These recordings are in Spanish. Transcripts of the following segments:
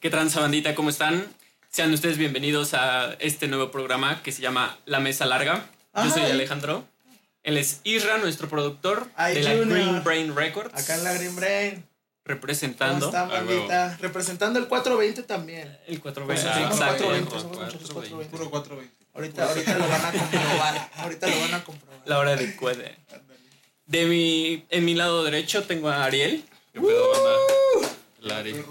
¿Qué tranza bandita? ¿Cómo están? Sean ustedes bienvenidos a este nuevo programa que se llama La Mesa Larga. Yo soy. Alejandro. Él es Isra, nuestro productor Ay, de la Junior. Green Brain Records. Acá en la Green Brain. ¿Cómo representando están, Ah? Representando el 420 también. el 4 Pues Exacto. 420, somos muchos 420. Puro 420. Ahorita, ahorita lo van a comprobar. Ahorita lo van a comprobar. La hora de cuede. De mi, en mi lado derecho tengo a Ariel. ¿Qué pedo, banda? Lari. El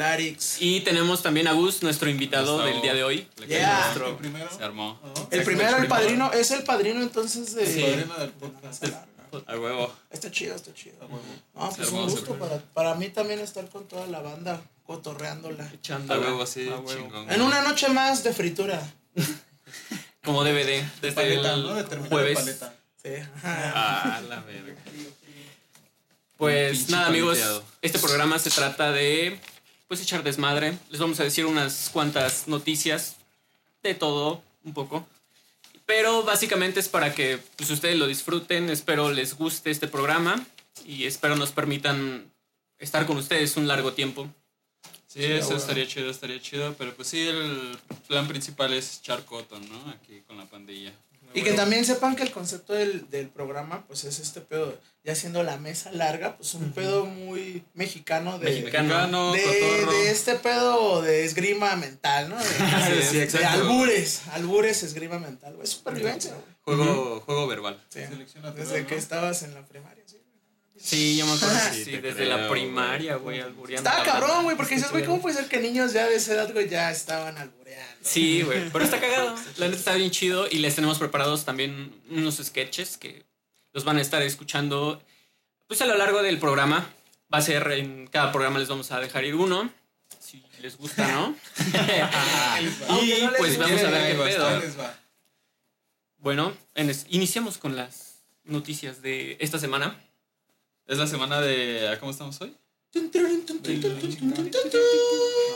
Arix. Y tenemos también a Gus, nuestro invitado Gustavo. del día de hoy. Le Yeah. Nuestro- el primero. Se armó. El primero, el padrino, es el padrino entonces de. Sí. Padrino del podcast. A huevo. Está chido, está chido. A huevo. No, pues un armó, se gusto para, para mí también estar con toda la banda, cotorreándola. Echando A huevo, sí, a huevo. chingón. En una noche más de fritura. Como DVD. Desde paleta, el ¿no? De terminar jueves. de paleta. Sí. Ah, la verga. Pues nada, amigos. Este programa se trata de pues echar desmadre. Les vamos a decir unas cuantas noticias de todo, un poco. Pero básicamente es para que pues, ustedes lo disfruten. Espero les guste este programa y espero nos permitan estar con ustedes un largo tiempo. Sí, eso bueno. estaría chido, estaría chido. Pero pues sí, el plan principal es echar coto, ¿no? Aquí con la pandilla. Y que también sepan que el concepto del, del programa, pues es este pedo, ya siendo la mesa larga, pues un pedo muy mexicano de, Mexicano. De, este pedo de esgrima mental, ¿no? De, Sí, sí, de albures, albures, esgrima mental, güey. Es supervivencia, güey. Juego, juego verbal. Sí. Desde que estabas en la primaria, sí. Sí, yo me acuerdo que Sí, desde creo, la primaria, güey, albureando. Estaba cabrón, güey, porque dices, güey. ¿cómo puede ser que niños ya de esa edad, güey, ya estaban albureando? Sí, güey. Pero está cagado. La neta está bien chido. Y les tenemos preparados también unos sketches que los van a estar escuchando pues a lo largo del programa. Va a ser en cada programa les vamos a dejar ir uno. Si les gusta, ¿no? Y no pues vamos a ver qué pedo. ahí les va. Bueno, en es- iniciamos con las noticias de esta semana. Es la semana de. ¿a ¿Cómo estamos hoy?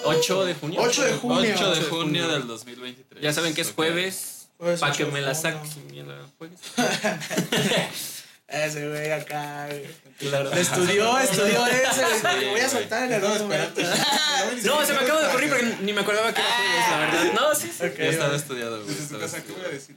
8 de junio. 8 de junio. 8 de junio del 2023. Ya saben que es jueves. Para 8 que me la saques y me la juegues. Ese güey acá, güey. Claro. Estudió, estudió ese, güey. Voy a soltar en el momento. esperando. No, se me acaba de ocurrir porque ni me acordaba que era jueves, la verdad. No, sí, sí. Ok, Ya estaba estudiado, güey. Desde tu estaba casa, ¿qué voy a decir?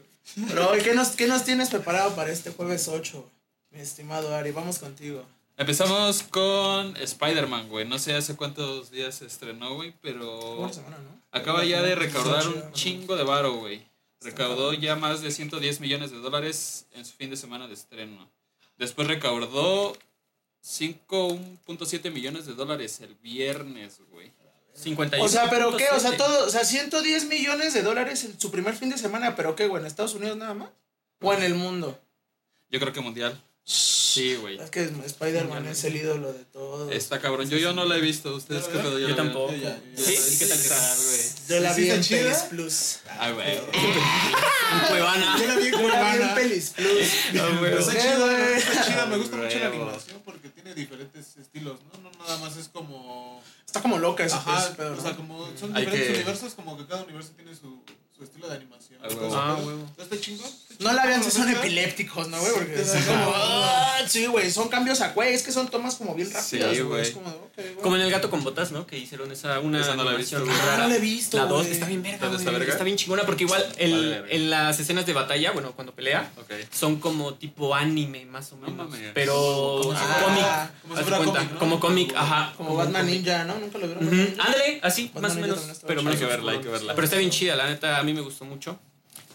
¿qué nos, ¿qué nos tienes preparado para este jueves 8? Mi estimado Ari, vamos contigo. Empezamos con Spider-Man, güey. No sé hace cuántos días se estrenó, güey, pero Buena semana, ¿no? acaba ya de recaudar un chingo de varo, güey. Recaudó ya más de 110 millones de dólares en su fin de semana de estreno. Después recaudó 5.7 millones de dólares el viernes, güey. 51. O sea, ¿pero qué? O sea, todo, o sea, 110 millones de dólares en su primer fin de semana, ¿pero qué, güey? ¿En Estados Unidos nada más? ¿O en el mundo? Yo creo que mundial. Sí, güey. Es que Spider-Man es el ídolo de todo. Está cabrón. Yo, yo no la he visto. ¿Ustedes qué pedo? Yo la tampoco. Yo yo ya. ¿Sí? Sí, ¿Y qué tal que güey? Yo la ¿Sí vi en? Pelis Plus. Ah, güey. En Cuevana. Yo la vi Yo en Cuevana. Pelis Plus. Pero está ¿Qué, chida, güey? está chida, me gusta mucho la animación porque tiene diferentes estilos, ¿no? No nada más es como... Está como loca ese Ajá, ese pedo, o ¿no? sea, como son diferentes que- universos, como que cada universo tiene su, su estilo de animación. Ah, pero- huevo. Está chingón. No la vean si son ¿no? epilépticos, ¿no, güey? Porque Sí, te como. "Ah", Sí, güey, son cambios a güey. Es que son tomas como bien rápidas, Sí, güey. güey. Es como, güey. Como en El Gato con Botas, ¿no? Que hicieron esa una Esa no la he visto, rara. Ah, no la he visto, La 2 güey. está bien verga, ¿Está- verga? Está bien chingona porque igual el, en las escenas de batalla, bueno, cuando pelea, son como tipo anime, más o menos. pero Como si cómic. como cuenta, cómic, ¿no? Como cómic, ajá. Como Batman. Ninja, ¿no? Nunca lo vieron. Ándale, así, más o menos. Pero Hay que verla, hay que verla. Pero está bien chida, la neta, a mí me gustó mucho.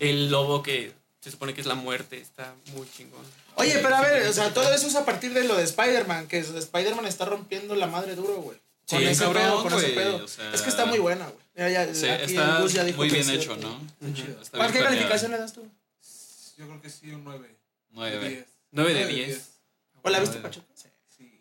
El lobo que se supone que es la muerte, está muy chingón. Oye, pero a ver, o sea, todo eso es a partir de lo de Spider-Man, que Spider-Man está rompiendo la madre duro, güey. Con Sí, ese cabrón, pedo, con ese güey, pedo. o sea- es que está muy buena, güey. Mira, ya, Sí, aquí está ya dijo muy bien hecho, güey. ¿no? chido. Está ¿Cuál qué calificación le das tú? Yo creo que sí, un 9. Nueve. 10. 9 de Nueve 10. ¿O la viste. Pachuca? Sí. Sí.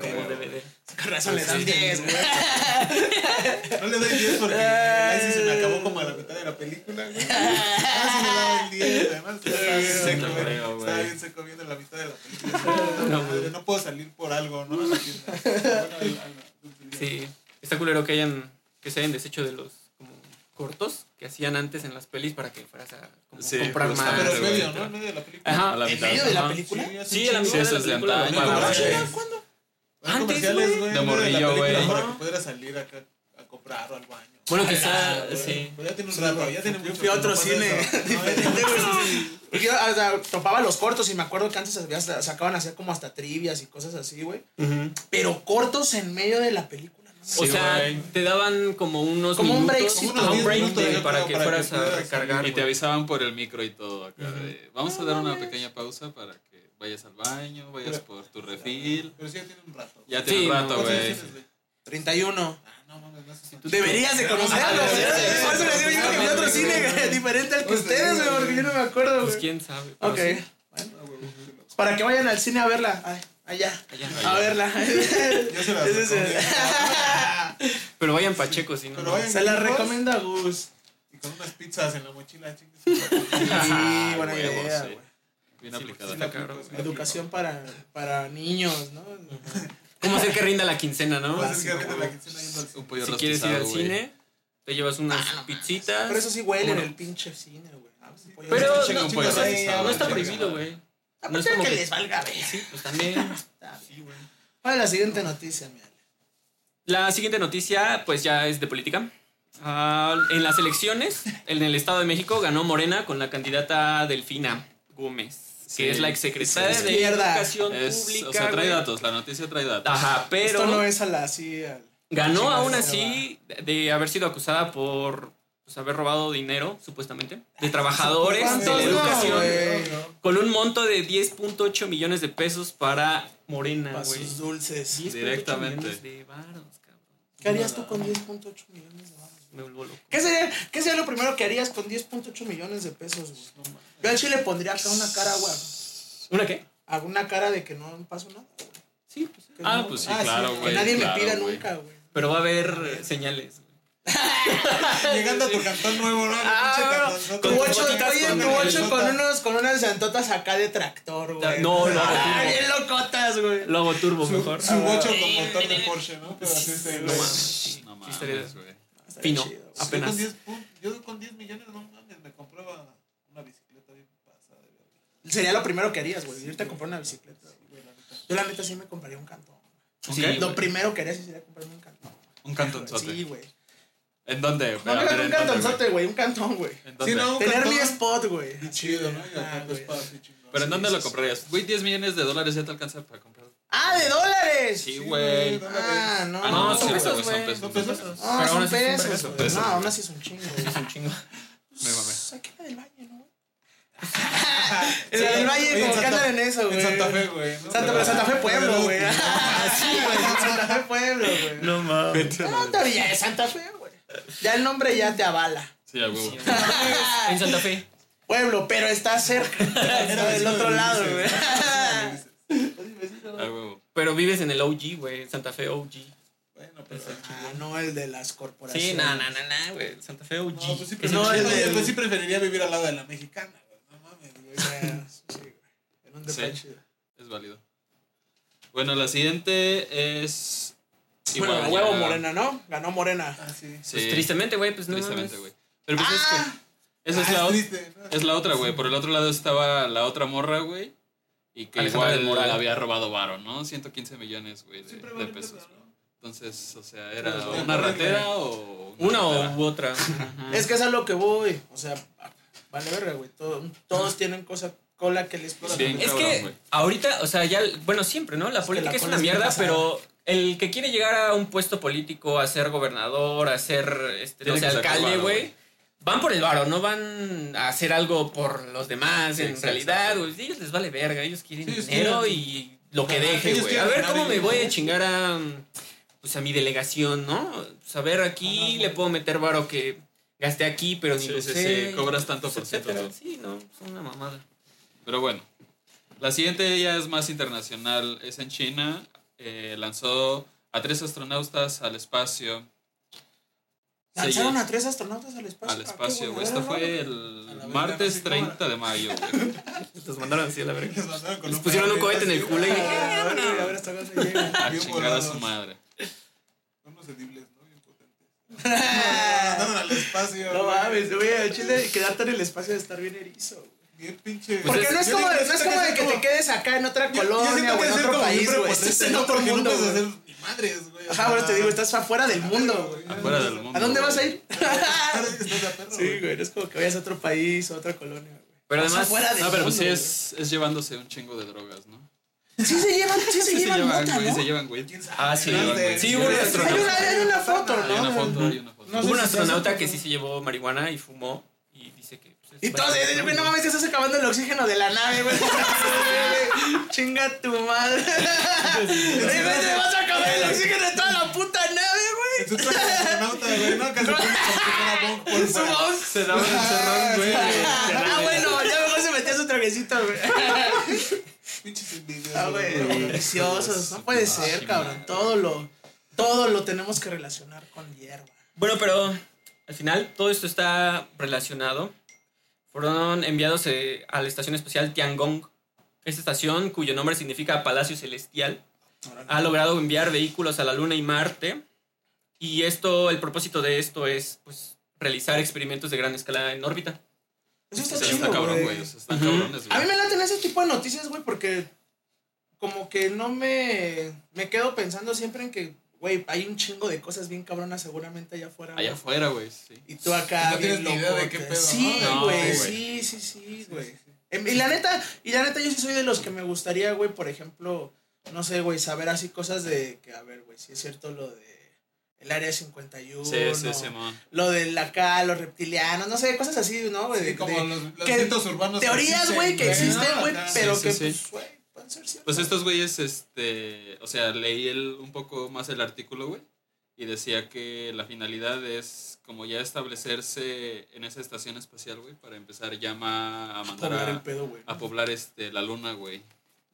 Como DVD. Con razón le das 10, güey. No le doy 10 porque ahí sí se me acabó como a la mitad de la película, güey. Ah, sí le daba el 10, además. Estaba bien seco, viendo la mitad de la película. No, puedo salir por algo, ¿no? Sí, está culero que hayan que se hayan deshecho de los como cortos que hacían antes en las pelis para que fueras a como Sí, comprar más. justamente, Pero en medio, ¿no? En medio de la película. Ajá. ¿En medio de la película? Sí, a la mitad de la película. Ah, ¿Cuándo? Ah, Antes, comerciales, güey. De morrillo, güey. Para que pudieras salir acá. comprar o al baño. Bueno, Ah, quizá, güey. sí. Pero ya tiene un rato, ya tiene Yo mucho fui a que otro cine diferente, güey. Porque yo o sea, topaba los cortos y me acuerdo que antes sacaban así como hasta trivias y cosas así, güey. Pero cortos en medio de la película, ¿no? O sea, te daban como unos Como un breakcito. ajá, un break 10 minutos, de- yo para que para que fueras a pudieras recargar. Y te avisaban por el micro y todo acá de, vamos a dar una pequeña pausa para que vayas al baño, vayas por tu refil. Pero sí ya tiene un rato. Ya tiene Sí, un rato, ¿Cuántos años güey. tienes, güey? 31. Ah, no mames, no sé si tú- Deberías de conocerlo, Ajá, güey. Por eso les digo yo que a otro cine güey, diferente al que Pues, ustedes, güey, porque yo no me acuerdo, Pues quién sabe. pero Ok. sí. Bueno, Ah, lo- para que vayan al cine a verla. Ay, allá. Allá. A verla. Yo se las recomiendo. Pero vayan Pacheco, si no. Pero vayan Se la recomienda Gus. Y con unas pizzas en la mochila, chingues. Sí, buena idea, güey. Bien Sí, la güey. Educación para, para niños, ¿no? ¿Cómo hacer que rinda la quincena, no? Pues es que ahorita la quincena yendo al Un cine. pollo Si quieres ir al güey. cine, te llevas unas pizzitas. Pero eso sí huele en el pinche cine, güey. Ah, sí, pollo Pero no, un pollo o sea, rostizado, no está prohibido, güey. No es como que que- les valga ver. Sí, pues también. Sí, güey. ¿Cuál es la siguiente noticia, mi Ale? La siguiente noticia, pues ya es de política. Ah, en las elecciones, en el Estado de México, ganó Morena con la candidata Delfina Gómez, Sí. que es la exsecretaria de Izquierda. Educación Es, Pública. o sea, trae güey. datos, la noticia trae datos. Ajá, pero Esto no es a la así. ganó Chingada aún así de haber sido acusada por pues, haber robado dinero, supuestamente, de trabajadores de ¿Cuántos la no, educación, con un monto de 10.8 millones de pesos para Morena, Para güey. sus dulces. 10.8 Directamente. de cabrón. ¿Qué harías tú con 10.8 millones de dólares? Me vuelvo loco. ¿Qué sería, ¿Qué sería lo primero que harías con 10.8 millones de pesos, güey? Yo al chile pondría acá una cara, güey. ¿Una qué? Alguna cara de que no pasó nada, güey. Sí, pues sí. Que Ah, no- pues sí, ah, claro, Que güey, nadie claro, me pida güey. nunca, güey. Pero va a haber eh, señales. güey. Llegando a tu cantón nuevo, ¿no? Ah, cantonzote. Tu Con ocho, botitas oye, con tu el ocho con unos, con unas santotas acá de tractor, güey. No, no, Ah, no. bien locotas, güey. Lo hago turbo mejor. Su bocho con motor de Porsche, ¿no? Pero así se No mames. No mames, güey. Fino. chido, güey. Yo Apenas. con 10 pun- Yo con 10 millones, no mames, me compraba una bicicleta bien pasada de. Sería lo primero que harías, güey. Irte a comprar una bicicleta. Güey, la. Yo la neta sí me compraría un cantón. Sí. Lo güey. primero que haría sí sería comprarme un cantón. Un cantonzote. Sí, güey. ¿En dónde? No, no, un cantonzote, güey. Un cantón, güey. Sí, no, Tener cantón. mi spot, güey. Y chido, ¿no? Ah. ¿Pero en Sí, dónde sí, lo sí. comprarías? Güey, 10 millones de dólares ya te alcanza para comprar. ¡Ah, de dólares! Sí, güey. Ah, no. Ah, no, son sí, pesos, güey, son pesos. ¿Son son pesos? Ah, Pero son pesos, No, aún así es un chingo. Es un chingo. Me mamé. Pues aquí en la del Valle, ¿no? En del Valle, como andan en eso, güey. En Santa Fe, güey. ¿no? Santa, pero Santa Fe Pueblo, güey. Sí, güey, en Santa Fe Pueblo, güey. No mames. No, todavía es Santa Fe, güey. Ya el nombre ya te avala. Sí, a huevo. En Santa Fe. Pueblo, pero está cerca. Está del otro lado, güey. Pero vives en el OG, güey. Santa Fe OG. Bueno, pero. Ah, no el de las corporaciones. Sí, no, no, no, no, güey. Santa Fe OG. No, pues sí, Es no, el el del- pues sí preferiría vivir al lado de la mexicana, güey. No mames, güey. Sí, güey. En un Sí. chido. Es válido. Bueno, la siguiente es. Bueno, igual a huevo ya- Morena, ¿no? Ganó Morena. Ah, sí. Sí, Pues tristemente, güey, pues no. tristemente, güey. Pero pues Ah. es que. Esa es Ah, la, ot- triste, ¿no? es la otra, güey. Por el otro lado estaba la otra morra, güey. Y que Alejandra del igual Moral. había robado varo, ¿no? 115 millones, güey, de, pesos. Entonces, o sea, era una ratera o. Una u otra. Es que es a lo que voy. O sea, vale verga, güey. Todo- todos tienen cosa cola que les pasa. Bien, Es cabrón, que ahorita, o sea, ya, bueno, siempre, ¿no? La Es política la es una mierda, pero el que quiere llegar a un puesto político, a ser gobernador, a ser, este, no sacar alcalde, güey. Van por el varo, no van a hacer algo por los demás, Sí, en realidad, exacto. güey. Ellos les vale verga, ellos quieren Sí, dinero y lo que deje, güey. A ver cómo me voy a chingar a, pues, a mi delegación, ¿no? Pues a ver, aquí Ajá, le puedo meter varo que gasté aquí, pero ni Sí, lo sé. cobras tanto por ciento, ¿no? Sí, no, es una mamada. Pero bueno, la siguiente ya es más internacional. Es en China. Eh, lanzó a tres astronautas al espacio. Lanzaron a tres astronautas al espacio. al Ah, espacio, güey. Esto fue el martes no sé cómo 30 de mayo, güey. Los mandaron así a la verga. Les mandaron con Les pusieron un cohete en el culo y- Ah, a ver, a ver hasta cuándo llega. A chingar a su madre. Son unos edibles, ¿no? Bien potentes. Mandaron al espacio. No mames, güey, a Chile quedarte en el espacio de estar bien erizo. güey. Bien pinche. Porque es- no es como, es de es que como- te quedes acá en otra colonia o en es otro país, güey. Estás en otro Porque no mundo, madres, güey. Ajá, ahora te digo, estás afuera del mundo, güey. Afuera del mundo. ¿A dónde vas a ir? Sí, güey, no es como que vayas a otro país o a otra colonia, güey. Pero además, afuera del No, pero pues sí es, es llevándose un chingo de drogas, ¿no? Sí se llevan, sí se llevan mota, güey, ¿no? se llevan, güey. Ah, sí, güey. Sí, hubo un Hay astronauta. una, hay una foto, Hay una ¿no? foto, hay una foto. No Hubo un astronauta que sí se llevó marihuana y fumó y dice que... es Y todo, bastante de, güey, no mames, te estás acabando el oxígeno de la nave, güey. Chinga tu madre. Te vas a acabar el oxígeno de toda la puta nave, güey. Güey, ¿no? Que se pone como si fuera Bong por Su fuera. voz. Se daba el encerrón, güey. Ah, bueno, ya mejor se metía su traguecito, güey. Pinches. Ah, güey, deliciosos. No puede ser, cabrón. Todo lo, todo lo tenemos que relacionar con hierba. Bueno, pero al final todo esto está relacionado. Fueron enviados eh, a la estación espacial Tiangong. Esta estación, cuyo nombre significa Palacio Celestial, ha logrado enviar vehículos a la Luna y Marte. Y esto, el propósito de esto es pues, realizar experimentos de gran escala en órbita. Eso está chido, está cabrón, güey. cabrones, A mí me laten ese tipo de noticias, güey, porque como que no me, me quedo pensando siempre en que, güey, hay un chingo de cosas bien cabronas seguramente allá afuera. güey. Allá afuera, güey, sí. Y tú acá, No tienes ni idea de qué pedo, Sí, ¿no? Güey, güey. sí, sí, sí, güey. Em, Y la neta, y la neta, yo sí soy de los que me gustaría, güey, por ejemplo, no sé, güey, saber así cosas de que, a ver, güey, si es cierto lo de el área 51, Sí, sí, Simón. lo de acá, los reptilianos, no sé, cosas así, ¿no, güey? Sí, como de- los, los que- urbanos. teorías, güey, que existen, güey, Ajá. pero Sí, que, sí, pues, sí. güey, Pues estos güeyes, este, o sea, leí el, un poco más el artículo, güey, y decía que la finalidad es como ya establecerse en esa estación espacial, güey, para empezar ya a mandar Poblar el a, pedo, a poblar este, la luna, güey.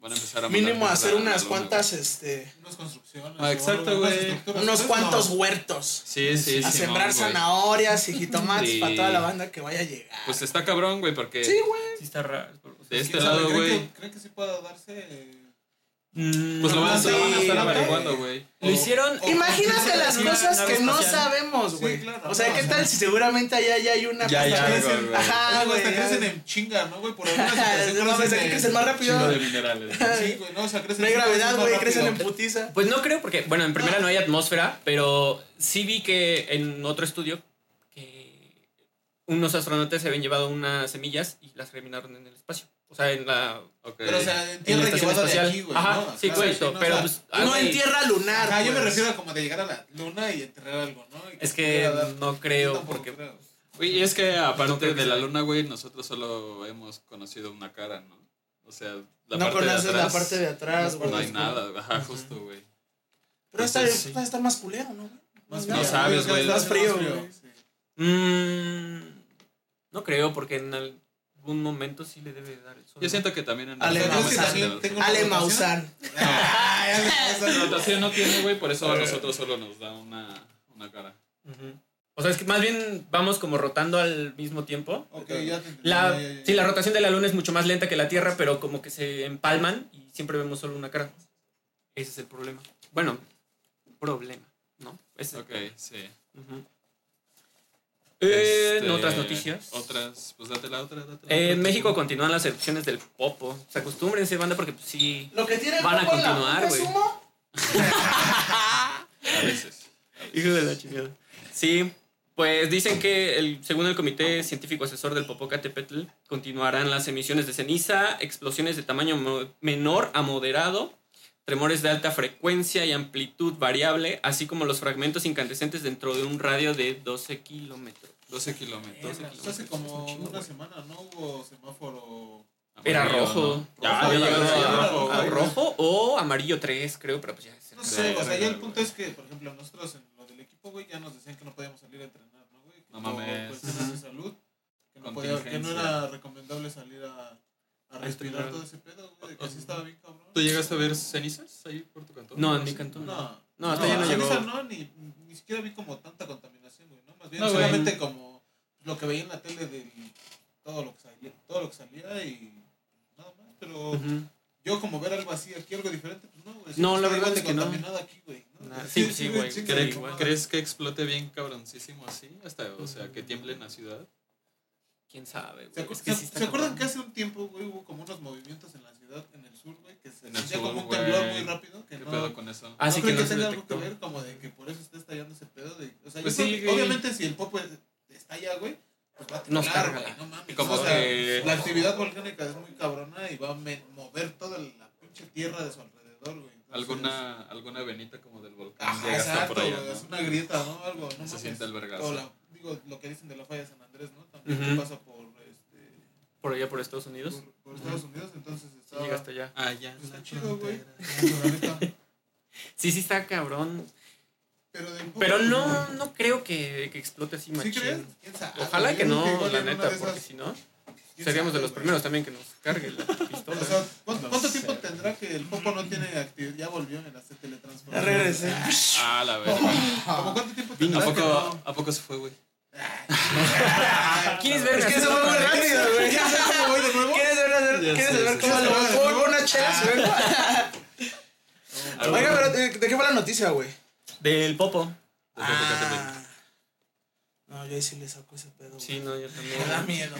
Van a empezar a Mínimo hacer la- a la unas cuantas, este, Unas construcciones. Ah, exacto, güey. unos cuantos no. huertos. Sí, sí, a Simón, sembrar güey. zanahorias y jitomates Sí. para toda la banda que vaya a llegar. Pues está cabrón, güey, porque sí, güey. Sí está raro. de este lado, ¿Creen güey, que- ¿Creen que sí pueda darse? Mm, pues lo van a, estar averiguando, güey. Lo hicieron. o- Imagínate o- las cosas que no sabemos, Sí, güey. claro, o sea, ¿qué tal si seguramente allá ya hay una Ya, ya, güey. Ajá, güey. hasta crecen en chinga, ¿no, güey? Por alguna situación No crecen más rápido. Chingo de minerales. güey. Sí, güey, no, o sea, crecen No hay gravedad, güey, crecen en putiza. Pues no creo, porque, bueno, en primera no hay atmósfera, pero sí vi que en otro estudio que unos astronautas se habían llevado unas semillas y las germinaron en el espacio. O sea, en la. Pero, o sea, en en la tierra de espacial. aquí, güey. Ajá, ¿no? sí, Claro, sí, no, pero o sea, pues. ah, no güey, en tierra lunar. Ajá, yo me pues. refiero a como de llegar a la luna y enterrar algo, ¿no? Y Es que no creo, porque. creo. Güey, y es que aparte de la luna, güey, nosotros solo hemos conocido una cara, ¿no? O sea, la No parte de conoces atrás. la parte de atrás, güey. No hay nada, ajá, justo, güey. Pero está, sí. estar más culero, ¿no? Más No sabes, güey. está Más frío, güey. Mm, no creo, porque en algún momento sí le debe dar el sol. Yo siento que también en Ale la Maussan. Ale rotación. Rotación no tiene, güey, por eso a nosotros solo nos da una, una cara. Ujú. O sea, es que más bien vamos como rotando al mismo tiempo. Ok, ya te La, ya, ya, ya. sí, la rotación de la luna es mucho más lenta que la Tierra, pero como que se empalman y siempre vemos solo una cara. Ese es el problema. Bueno, problema, ¿no? Ese es el Ok, problema. sí. Ujú. Eh, en Este, otras noticias. Otras, pues date la otra, date la Eh, otra. en México continúan las erupciones del Popo. Se acostúmbrense, banda, porque pues, sí. Lo que tiene el Van a popo continuar, güey. A veces. Hijo de la chingada. Sí, pues dicen que el, según el Comité Científico Asesor del Popocatépetl, continuarán las emisiones de ceniza, explosiones de tamaño menor a moderado, tremores de alta frecuencia y amplitud variable, así como los fragmentos incandescentes dentro de un radio de 12 kilómetros. 12 kilómetros. Hace como una semana, ¿no? Hubo semáforo. Era Amarillo, rojo. ¿no? Ya Rojo, ya, ya, o amarillo 3, creo, pero pues ya. se- No sé, o sea, ya el punto es que, por ejemplo, nosotros en lo del equipo, güey, ya nos decían que no podíamos salir a entrenar, ¿no, güey? Que No por mames. cuestiones de salud, que no, podía, que no era recomendable salir a, a respirar entrenar. todo ese pedo, güey, que así estaba bien cabrón. ¿Tú llegaste a ver cenizas ahí por tu cantón? No, en mi cantón. No, No, hasta ya no ceniza llegó. no, ni, ni siquiera vi como tanta contaminación, güey, ¿no? Más bien No, güey. solamente como lo que veía en la tele de todo lo que salía, todo lo que salía y nada más, pero yo como ver algo así aquí, algo diferente, pues no, güey. No, la verdad es que no. contaminado aquí, güey, ¿no? Nah, sí, sí, güey, sí, sí, igual. sí. ¿Crees que explote bien cabroncísimo así? Hasta, o sea, que tiemble en la ciudad. Quién sabe, ¿Se, güey. acu- Es que se- sí se acuerdan que hace un tiempo, güey, hubo como unos movimientos en la ciudad, en el sur, güey, que se sur, como un temblor muy rápido? Que ¿Qué no, pedo con eso? Ah, ¿no sí, que creen no que se tenga algo que ver como de que por eso está estallando ese pedo? De, o sea, Pues yo sí, creo- güey. obviamente si el popo estalla, güey, pues va a Nos temblar, carga. güey, no mames. Como o sea, que- la actividad volcánica es muy cabrona y va a me- mover toda la pinche tierra de su alrededor, güey. Entonces, Alguna, alguna venita como del volcán Ajá, exacto, por allá, es una grieta, ¿no? Algo, no Se siente el vergazo. Digo, lo que dicen de la falla de San Andrés, ¿no? También Ujú. pasa por, este, Por allá, por Estados Unidos. por, por Estados Unidos, entonces Sí, está, llega hasta allá. Ah, ya. está la chido, güey. Sí, sí está cabrón. Pero, Pero pues, no, no creo que, que explote así ¿Sí machín. crees? ¿Quién sabe? Ojalá que no, igual la neta, de porque esas- si no, ¿quién seríamos de los primeros también que nos cargue la pistola. O sea, ¿cuánto, cuánto tiempo tendrá que el Popo no tiene actividad? Ya volvió en la se teletransportó. Ya regresé. Ah, la verga. ¿Cómo cuánto tiempo ¿A tendrá que poco, no? ¿A poco se fue, güey? ¿Quieres Es ver? que se fue muy rápido, güey. ¿Quieres ver? ¿Quieres ver, Ya ¿quieres sé, ver sí, cómo lo por una chela? Oiga, pero ¿de, de qué fue la noticia, güey? Del Popo. Ah. No, yo ahí sí le saco ese pedo. Sí, no, yo también. Me da miedo.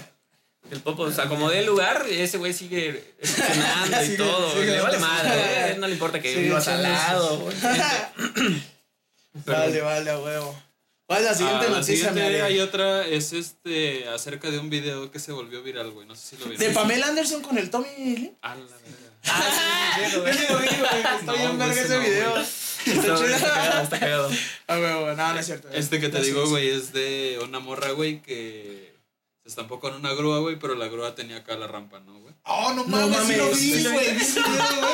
El Popo se acomodé el lugar, ese güey sigue funcionando y todo. le vale madre, eh, no le importa que Sigue vivas al echando lado. sus- güey. Pero- Vale, vale, a huevo. ¿Cuál es la siguiente Ah, la noticia, siguiente mi Ale? hay otra, es este, acerca de un video que se volvió viral, güey. No sé si lo vieron. De Pamela Anderson con el Tommy Lee. Ah, la verga. Ah, sí, güey. güey. Bien güey, verga ese video. güey. Está chido. está cagado. A huevo, no, no es cierto. Este que te digo, güey, es de una morra, güey, que se estampó con una grúa, güey, pero la grúa tenía acá la rampa, ¿no, güey? Oh, no No mames, sí lo mames. vi, güey. güey.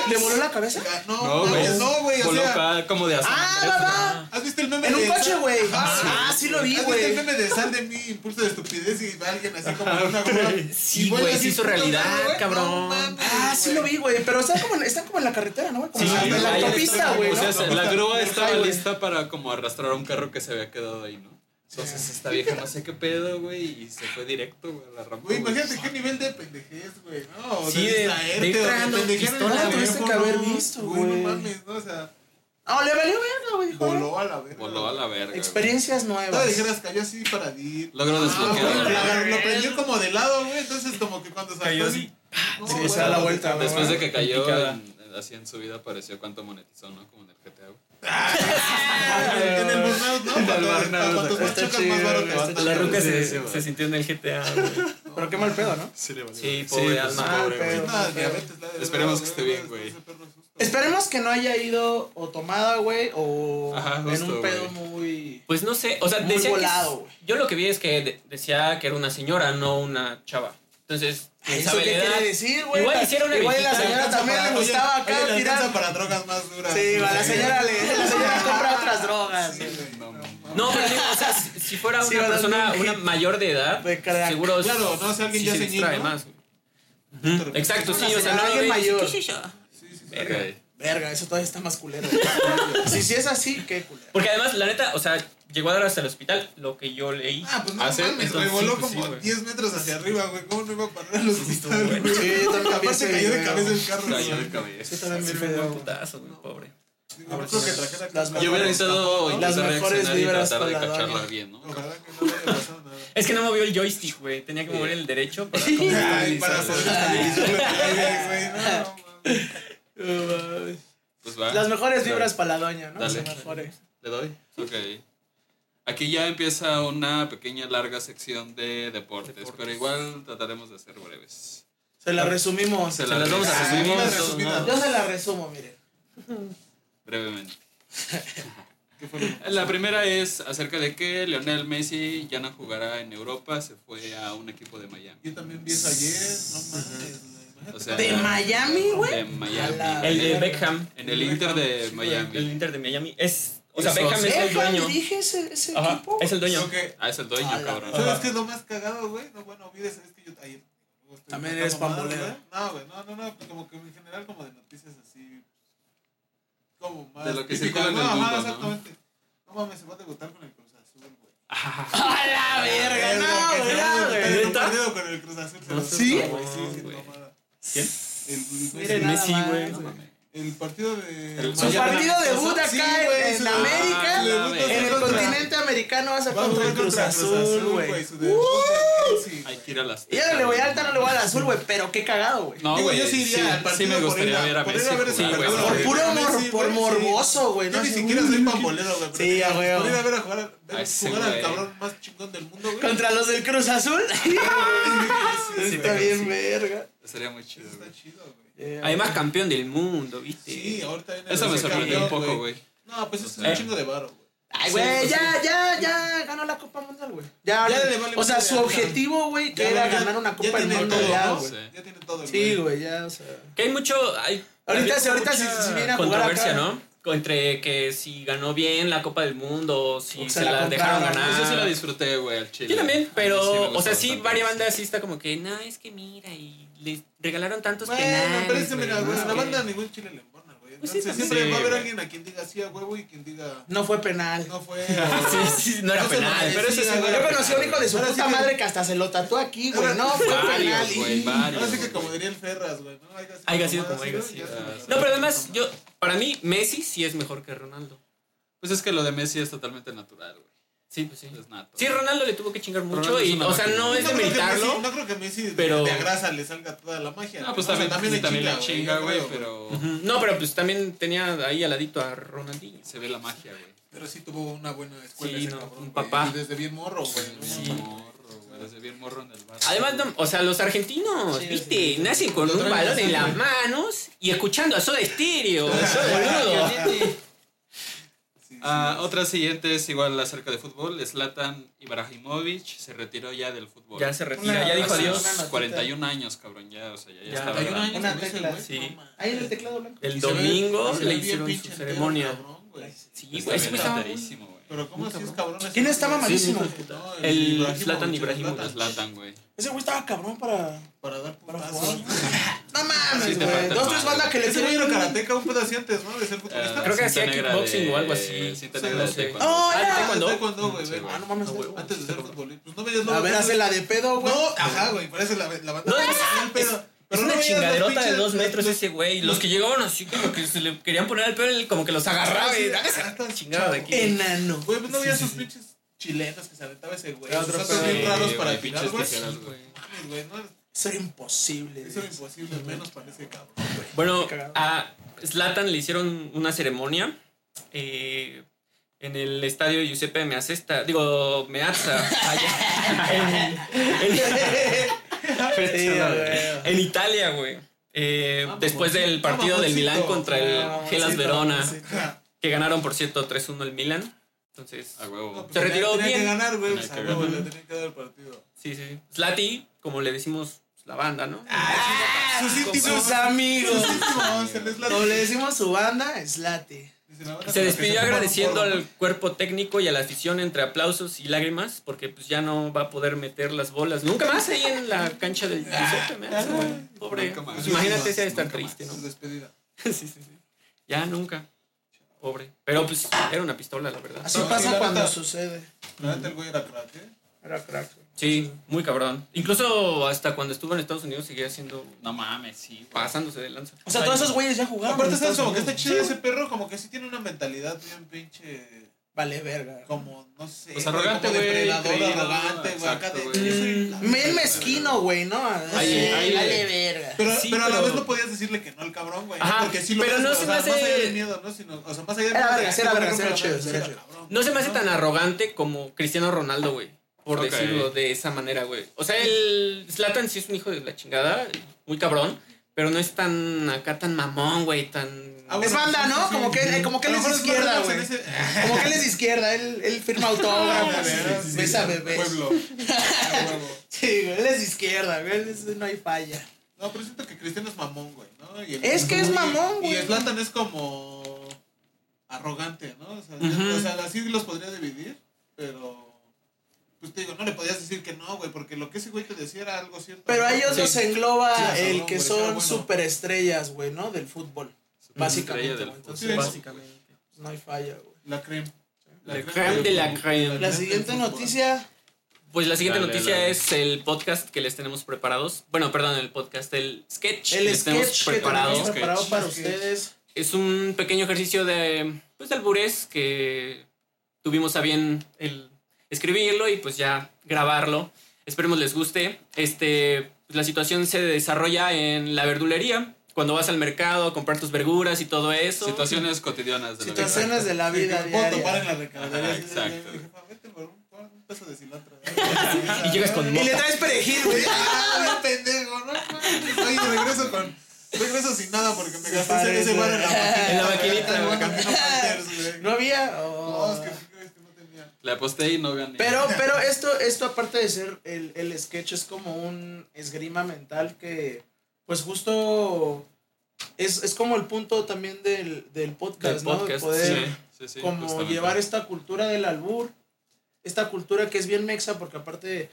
¿Le voló la cabeza? No, No, güey. mames, no, güey, o Voló sea. acá como de San Ah, güey. va. ¿Has visto el meme En de un coche, güey. Ajá. Ah, sí lo vi, ¿Has visto el güey. meme de Sal de mi impulso de estupidez y va alguien así como en una grúa? Sí, güey, se hizo realidad, güey. cabrón. No mames, Ah, sí lo vi, güey. Pero están como, en, están como en la carretera, ¿no, güey? Como Sí, en la- en autopista, güey. O sea, ¿no? se- la grúa estaba lista para como arrastrar a un carro que se había quedado ahí, ¿no? Entonces esta vieja no sé qué pedo, güey, y se fue directo, güey, a la rampa. Güey, imagínate qué nivel de pendejez, güey, ¿no? O Sí, de- distraerte, de pendejear en pistola, tuviste que haber visto, Güey, no mames, ¿no? O sea, Ah, le valió verga, güey. voló a la verga. Voló a la verga. güey. Experiencias No nuevas. dijeras, cayó así paradito. Logro Ah, la- lo prendió como de lado, güey, entonces como que cuando Cayó saltó así. No, Sí, se da la vuelta, güey. Después de que cayó así en su vida apareció cuánto monetizó, ¿no? Como en el GTA, güey. Ah, en La ruca se, sintió en el GTA. Pero qué mal pedo, ¿no? Sí, le. Sí, pobre pues, alma. Ah, pobre, Esperemos que esté bien, güey. Esperemos que no haya ido o tomada, güey, o Ajá, en un pedo muy... Pues no sé, o sea, Muy decía que volado, yo lo que vi es que de- decía que era una señora, no una chava. Entonces, quién ¿Eso sabe qué quiere decir, güey? Igual hiciera una Igual la señora también para- le oye, gustaba oye, acá tirar... para drogas más duras. Sí, a la señora le... La señora compra otras drogas. Sí, güey, No, no, No, pero digo, o sea, si, fuera una persona, un una mayor de edad, seguro Claro, no, si alguien ya se ceñido, distrae ¿no? más. Exacto, sí, o sea, no alguien mayor. Sí, sí, sí. Verga. Ok. Verga, eso todavía está más culero. Si sí es así, qué culero. Porque además, la neta, o sea, llegó a dar hasta el hospital, lo que yo leí. Ah, pues no Ah, ¿sí? mames, Entonces, sí, pues como sí, güey. 10 metros hacia arriba, güey. ¿Cómo no iba a parar al hospital, güey? Sí, yo también Aparte ese cayó de cabeza el carro, Cayó güey. de cabeza. Sí, también Sí, fue un putazo, güey, pobre. Digo, No creo que trajera Las Yo hubiera Las intentar mejores reaccionar y vibras tratar de para la cacharla doña. bien, ¿no? Ojalá que no le haya pasado nada. Es que no movió el joystick, güey. Tenía que mover el derecho para Ay, güey. Pues va. Las mejores vibras para la doña, ¿no? Las mejores. ¿Le doy? Ok. Aquí ya empieza una pequeña larga sección de deportes, Deportes. pero igual trataremos de ser breves. Se la resumimos. Se Se las vamos a Ah, resumir. Yo se la resumo, miren. Brevemente. ¿Qué fue lo que La primera es acerca de que Lionel Messi ya no jugará en Europa, se fue a un equipo de Miami. Yo también vi eso ayer, no mames. O sea, ¿De Miami, güey? De Miami. la- El de Beckham. En el Inter de El Miami. Inter de Miami. Es. O sea, Beckham es el dueño. dirige ese, ese Ajá, equipo. es el dueño. Que- Ah, es el dueño, A la- cabrón. ¿Sabes qué es lo más cagado, güey? No, bueno, olvides, es que yo ayer. También eres pambolero. No, güey, no, no, no, pues como que en general, como de noticias así. Como más. De lo que típicas, circula en el no, mundo, ajá, ¿no? exactamente. No mames, se va a debutar con el Cruz Azul, güey. ¡A la verga! No, se güey, no, partido con el Cruz Azul. se No ¿Sí? sí, sí. ¿Quién? El, Messi, güey. El partido de. El- Su partido debut acá Sí, en- en, América. Ah, en el contra- continente americano vas a Va contra el Cruz Azul, güey. Messi, Hay que ir a las. Y yo no le voy a alta, no le voy al azul, güey, pero qué cagado, güey. No, Digo, güey. yo sí iría al partido sí me por gustaría ir a- ver a por ir Messi. a ver ese jugar, güey. partido, Por puro Messi, mor- por sí. morboso, güey. Yo No ni siquiera soy pambolero, güey. Sí, a huevo. Por ir a ver a jugar, jugar al cabrón más chingón del mundo, güey. Contra los del Cruz Azul. Sí, Está bien, sí. verga. Sería muy chido, está chido, güey. Eh, Además, campeón del mundo, ¿viste? Sí, ahorita viene Eso me sorprendió un poco, güey. No, pues es Eh. un chingo de varo, güey. Ay, güey, ya, ya, ya ganó la Copa Mundial, güey. Ya, Ya le vale o sea, su objetivo, güey, que Ya, era ya- ganar una Copa del Mundo, ya, güey. Ya tiene todo, el Sí, güey. ya, o sea. Que hay mucho. Hay, Ahorita, si- ahorita si- viene a jugar controversia, acá. ¿no? Entre que si ganó bien la Copa del Mundo o si O se, la la dejaron ganar. Eso sí la disfruté, güey, al chile. Yo también, pero, o sea, sí, varias bandas sí está como que, no, es que mira, y les regalaron tantos Bueno, penales. pero es que mira, güey, no la qué". banda ningún chile le embona, güey. Pues sí, Entonces también. siempre Sí, va a haber alguien a quien diga sí a huevo y quien diga No fue penal. no fue. Sí, sí, no era lo penal, pero ese sí no güey. Yo conocí a un hijo de su Ahora sí puta madre que hasta se lo tatuó aquí, güey. No, fue Varios, penal. güey, varios. Ahora sí que como diría el Ferras, güey, ¿no? Haya sido como haya sido, lo No, pero además, yo, para mí, Messi sí es mejor que Ronaldo. Pues es que lo de Messi es totalmente natural, güey. Sí, pues sí. Es nato. Sí, Ronaldo le tuvo que chingar mucho Ronaldo y, o sea, no es de que militarlo. Messi- no creo que Messi de- pero- de grasa le salga toda la magia. No, pues O sea, también, también le chinga, la chinga, yo güey, pero. No, pero pues también tenía ahí al ladito a Ronaldinho. se ve la magia, güey. Pero sí tuvo una buena escuela Sí, ese no, cabrón, un papá. Y desde bien morro, güey. ¿no? Sí. Morro, güey. Desde bien morro en el bar. Además, no, o sea, los argentinos, Sí, viste, sí, sí. nacen con un balón en las manos y escuchando a Soda Stereo. Eso, sí. otra siguiente es igual acerca de fútbol. Zlatan Ibrahimovic se retiró ya del fútbol. Ya se retira, Una- ya dijo adiós. una notita. 41 años, cabrón, ya, o sea, ya, ya Ya. estaba 41 grande. años Una tecla. Sí. Ahí en el teclado blanco. El domingo se le hicieron su ceremonia. Sí, güey, ese bien güey estaba. Pero ¿cómo así es cabrón? ¿Quién mamadísimo? no, El Zlatan Ibrahimovic. Zlatan. Güey. Ese güey estaba cabrón para, Para dar para jugar. No Sí, mames, güey. falta Dos, el tres bandas que le Ese güey era tiran. karateca un pedazo antes, ¿no? De ser futbolista. Creo que hacía kickboxing de- o algo así. Sí, negra no de. Oh, Ah, taekwondo. Güey. Sí. Ah, no mames, No. Antes de ser futbolista. Pues no veías A ver, hace la de pedo, güey. No, ajá, güey. Parece la, la banda. No, es- el pedo. Pero no una los chingaderota de dos metros ese güey. Los que llegaban así como que se le querían poner al pelo, como que los agarraba y Ah, hágase estás la chingada de aquí. Enano. Güey, pues no veías sus pinches chilenas que se aventaba ese güey. Pedo. bien raros Sí, para güey. Sí, güey, no, Eso era imposible. eso era imposible, menos para ese cabrón. Bueno, a Zlatan le hicieron una ceremonia eh, en el estadio Giuseppe Meazza, digo, Meazza, allá, en, en- en Italia, güey. Eh, Ah, después del partido del mamoncito. Milán contra el Ah, Gelas sí, Verona, que ganaron, por cierto, 3-1 el Milan. Entonces, A huevo. No, pues Se retiró tenía bien. que ganar, güey. Tenía sea, que huevo, ganar. le tenían que dar el partido. sí, sí. Slati, como le decimos la banda, ¿no? Sus íntimos. Sus amigos. Sus íntimos. Como le decimos su banda, banda Se despidió agradeciendo al cuerpo técnico y a la afición entre aplausos y lágrimas, porque pues ya no va a poder meter las bolas nunca más ahí en la cancha del Giuseppe Meazza, güey. Pobre. Nunca más. Pues imagínate si ha de estar triste, ¿no? Su despedida. sí, sí, sí. Ya nunca. Pobre. Pero pues era una pistola, la verdad. Así pasa cuando sucede. La neta, el güey era crack, ¿eh? Era crack. güey. Sí, muy cabrón. Incluso hasta cuando estuvo en Estados Unidos seguía siendo No mames, sí. güey. pasándose de lanza. O sea, todos esos güeyes ya jugaron. Aparte. Estados Como que está chido ese perro, como que sí tiene una mentalidad bien pinche. Vale, verga. Como, no sé. Pues güey, arrogante, güey, depredador, creído, arrogante, güey. Acá de. Men mezquino, güey, ¿no? Ahí- Sí, ahí le- vale, verga. Pero, Sí, pero a la vez no podías decirle que no al cabrón, güey. Ajá, porque sí lo pero ves, no se me hace- Más allá del miedo, ¿no? Sino, o sea, más allá del Era miedo. era "Ah, verga, no, sí era no, chido, no, sí era no, chido. cabrón". No se me hace tan arrogante como Cristiano Ronaldo, güey. Por decirlo de esa manera, güey. O sea, el Zlatan sí es un hijo de la chingada, muy cabrón, pero no es tan acá tan mamón, güey, tan... Ah, bueno, Es banda, ¿no? sí, sí. Como que, como que él es izquierda, güey. ese- Como que él es izquierda, él, él firma autógrafos, sí, sí, besa sí, bebés. Pueblo. A huevo. Sí, güey, él es izquierda, güey, no hay falla. No, pero siento que Cristiano es mamón, güey, ¿no? Y el- Es que es y- mamón, Y güey. Zlatan es como arrogante, ¿no? O sea, Ujú. o sea, así los podría dividir, pero pues te digo, no le podías decir que no, güey, porque lo que ese güey te decía era algo cierto. Pero a ellos Sí. los engloba Sí, el que son bueno. superestrellas, güey, ¿no? Del fútbol. Básicamente, del. Entonces. Básicamente. no hay falla, güey. La creme. La creme de la creme. La siguiente noticia, Pues la siguiente Dale, noticia dale. es el podcast que les tenemos preparados. Bueno, perdón, el podcast, el sketch el que les tenemos sketch que preparado. tenemos preparado Sketch. para Sketch. ustedes. es un pequeño ejercicio de, pues, de alburés que tuvimos a bien el escribirlo y pues ya grabarlo. Esperemos les guste. Este, pues, la situación se desarrolla en la verdulería. Cuando vas al mercado a comprar tus verduras y todo eso. Situaciones cotidianas de la vida. Situaciones de la vida puedo topar en diaria. la exacto. Dije, "Pa, vete por un, por un peso de cilantro. Y llegas con Y le mota. traes perejil, güey. ¡Ah, no, pendejo! No, mames. Oye, regreso con... Regreso sin nada porque me Sí, gasté ese, parece. ese bar en la maquinita. En la maquinita, En güey. Panthers, güey. No había. No, es que ¿qué crees que no tenía. Le aposté y no gané. Pero, pero esto, esto aparte de ser el, el sketch, es como un esgrima mental que, pues justo es, es como el punto también del, del podcast, Del ¿no? De podcast, poder sí. Sí, sí, como justamente. llevar esta cultura del albur, esta cultura que es bien mexa, porque aparte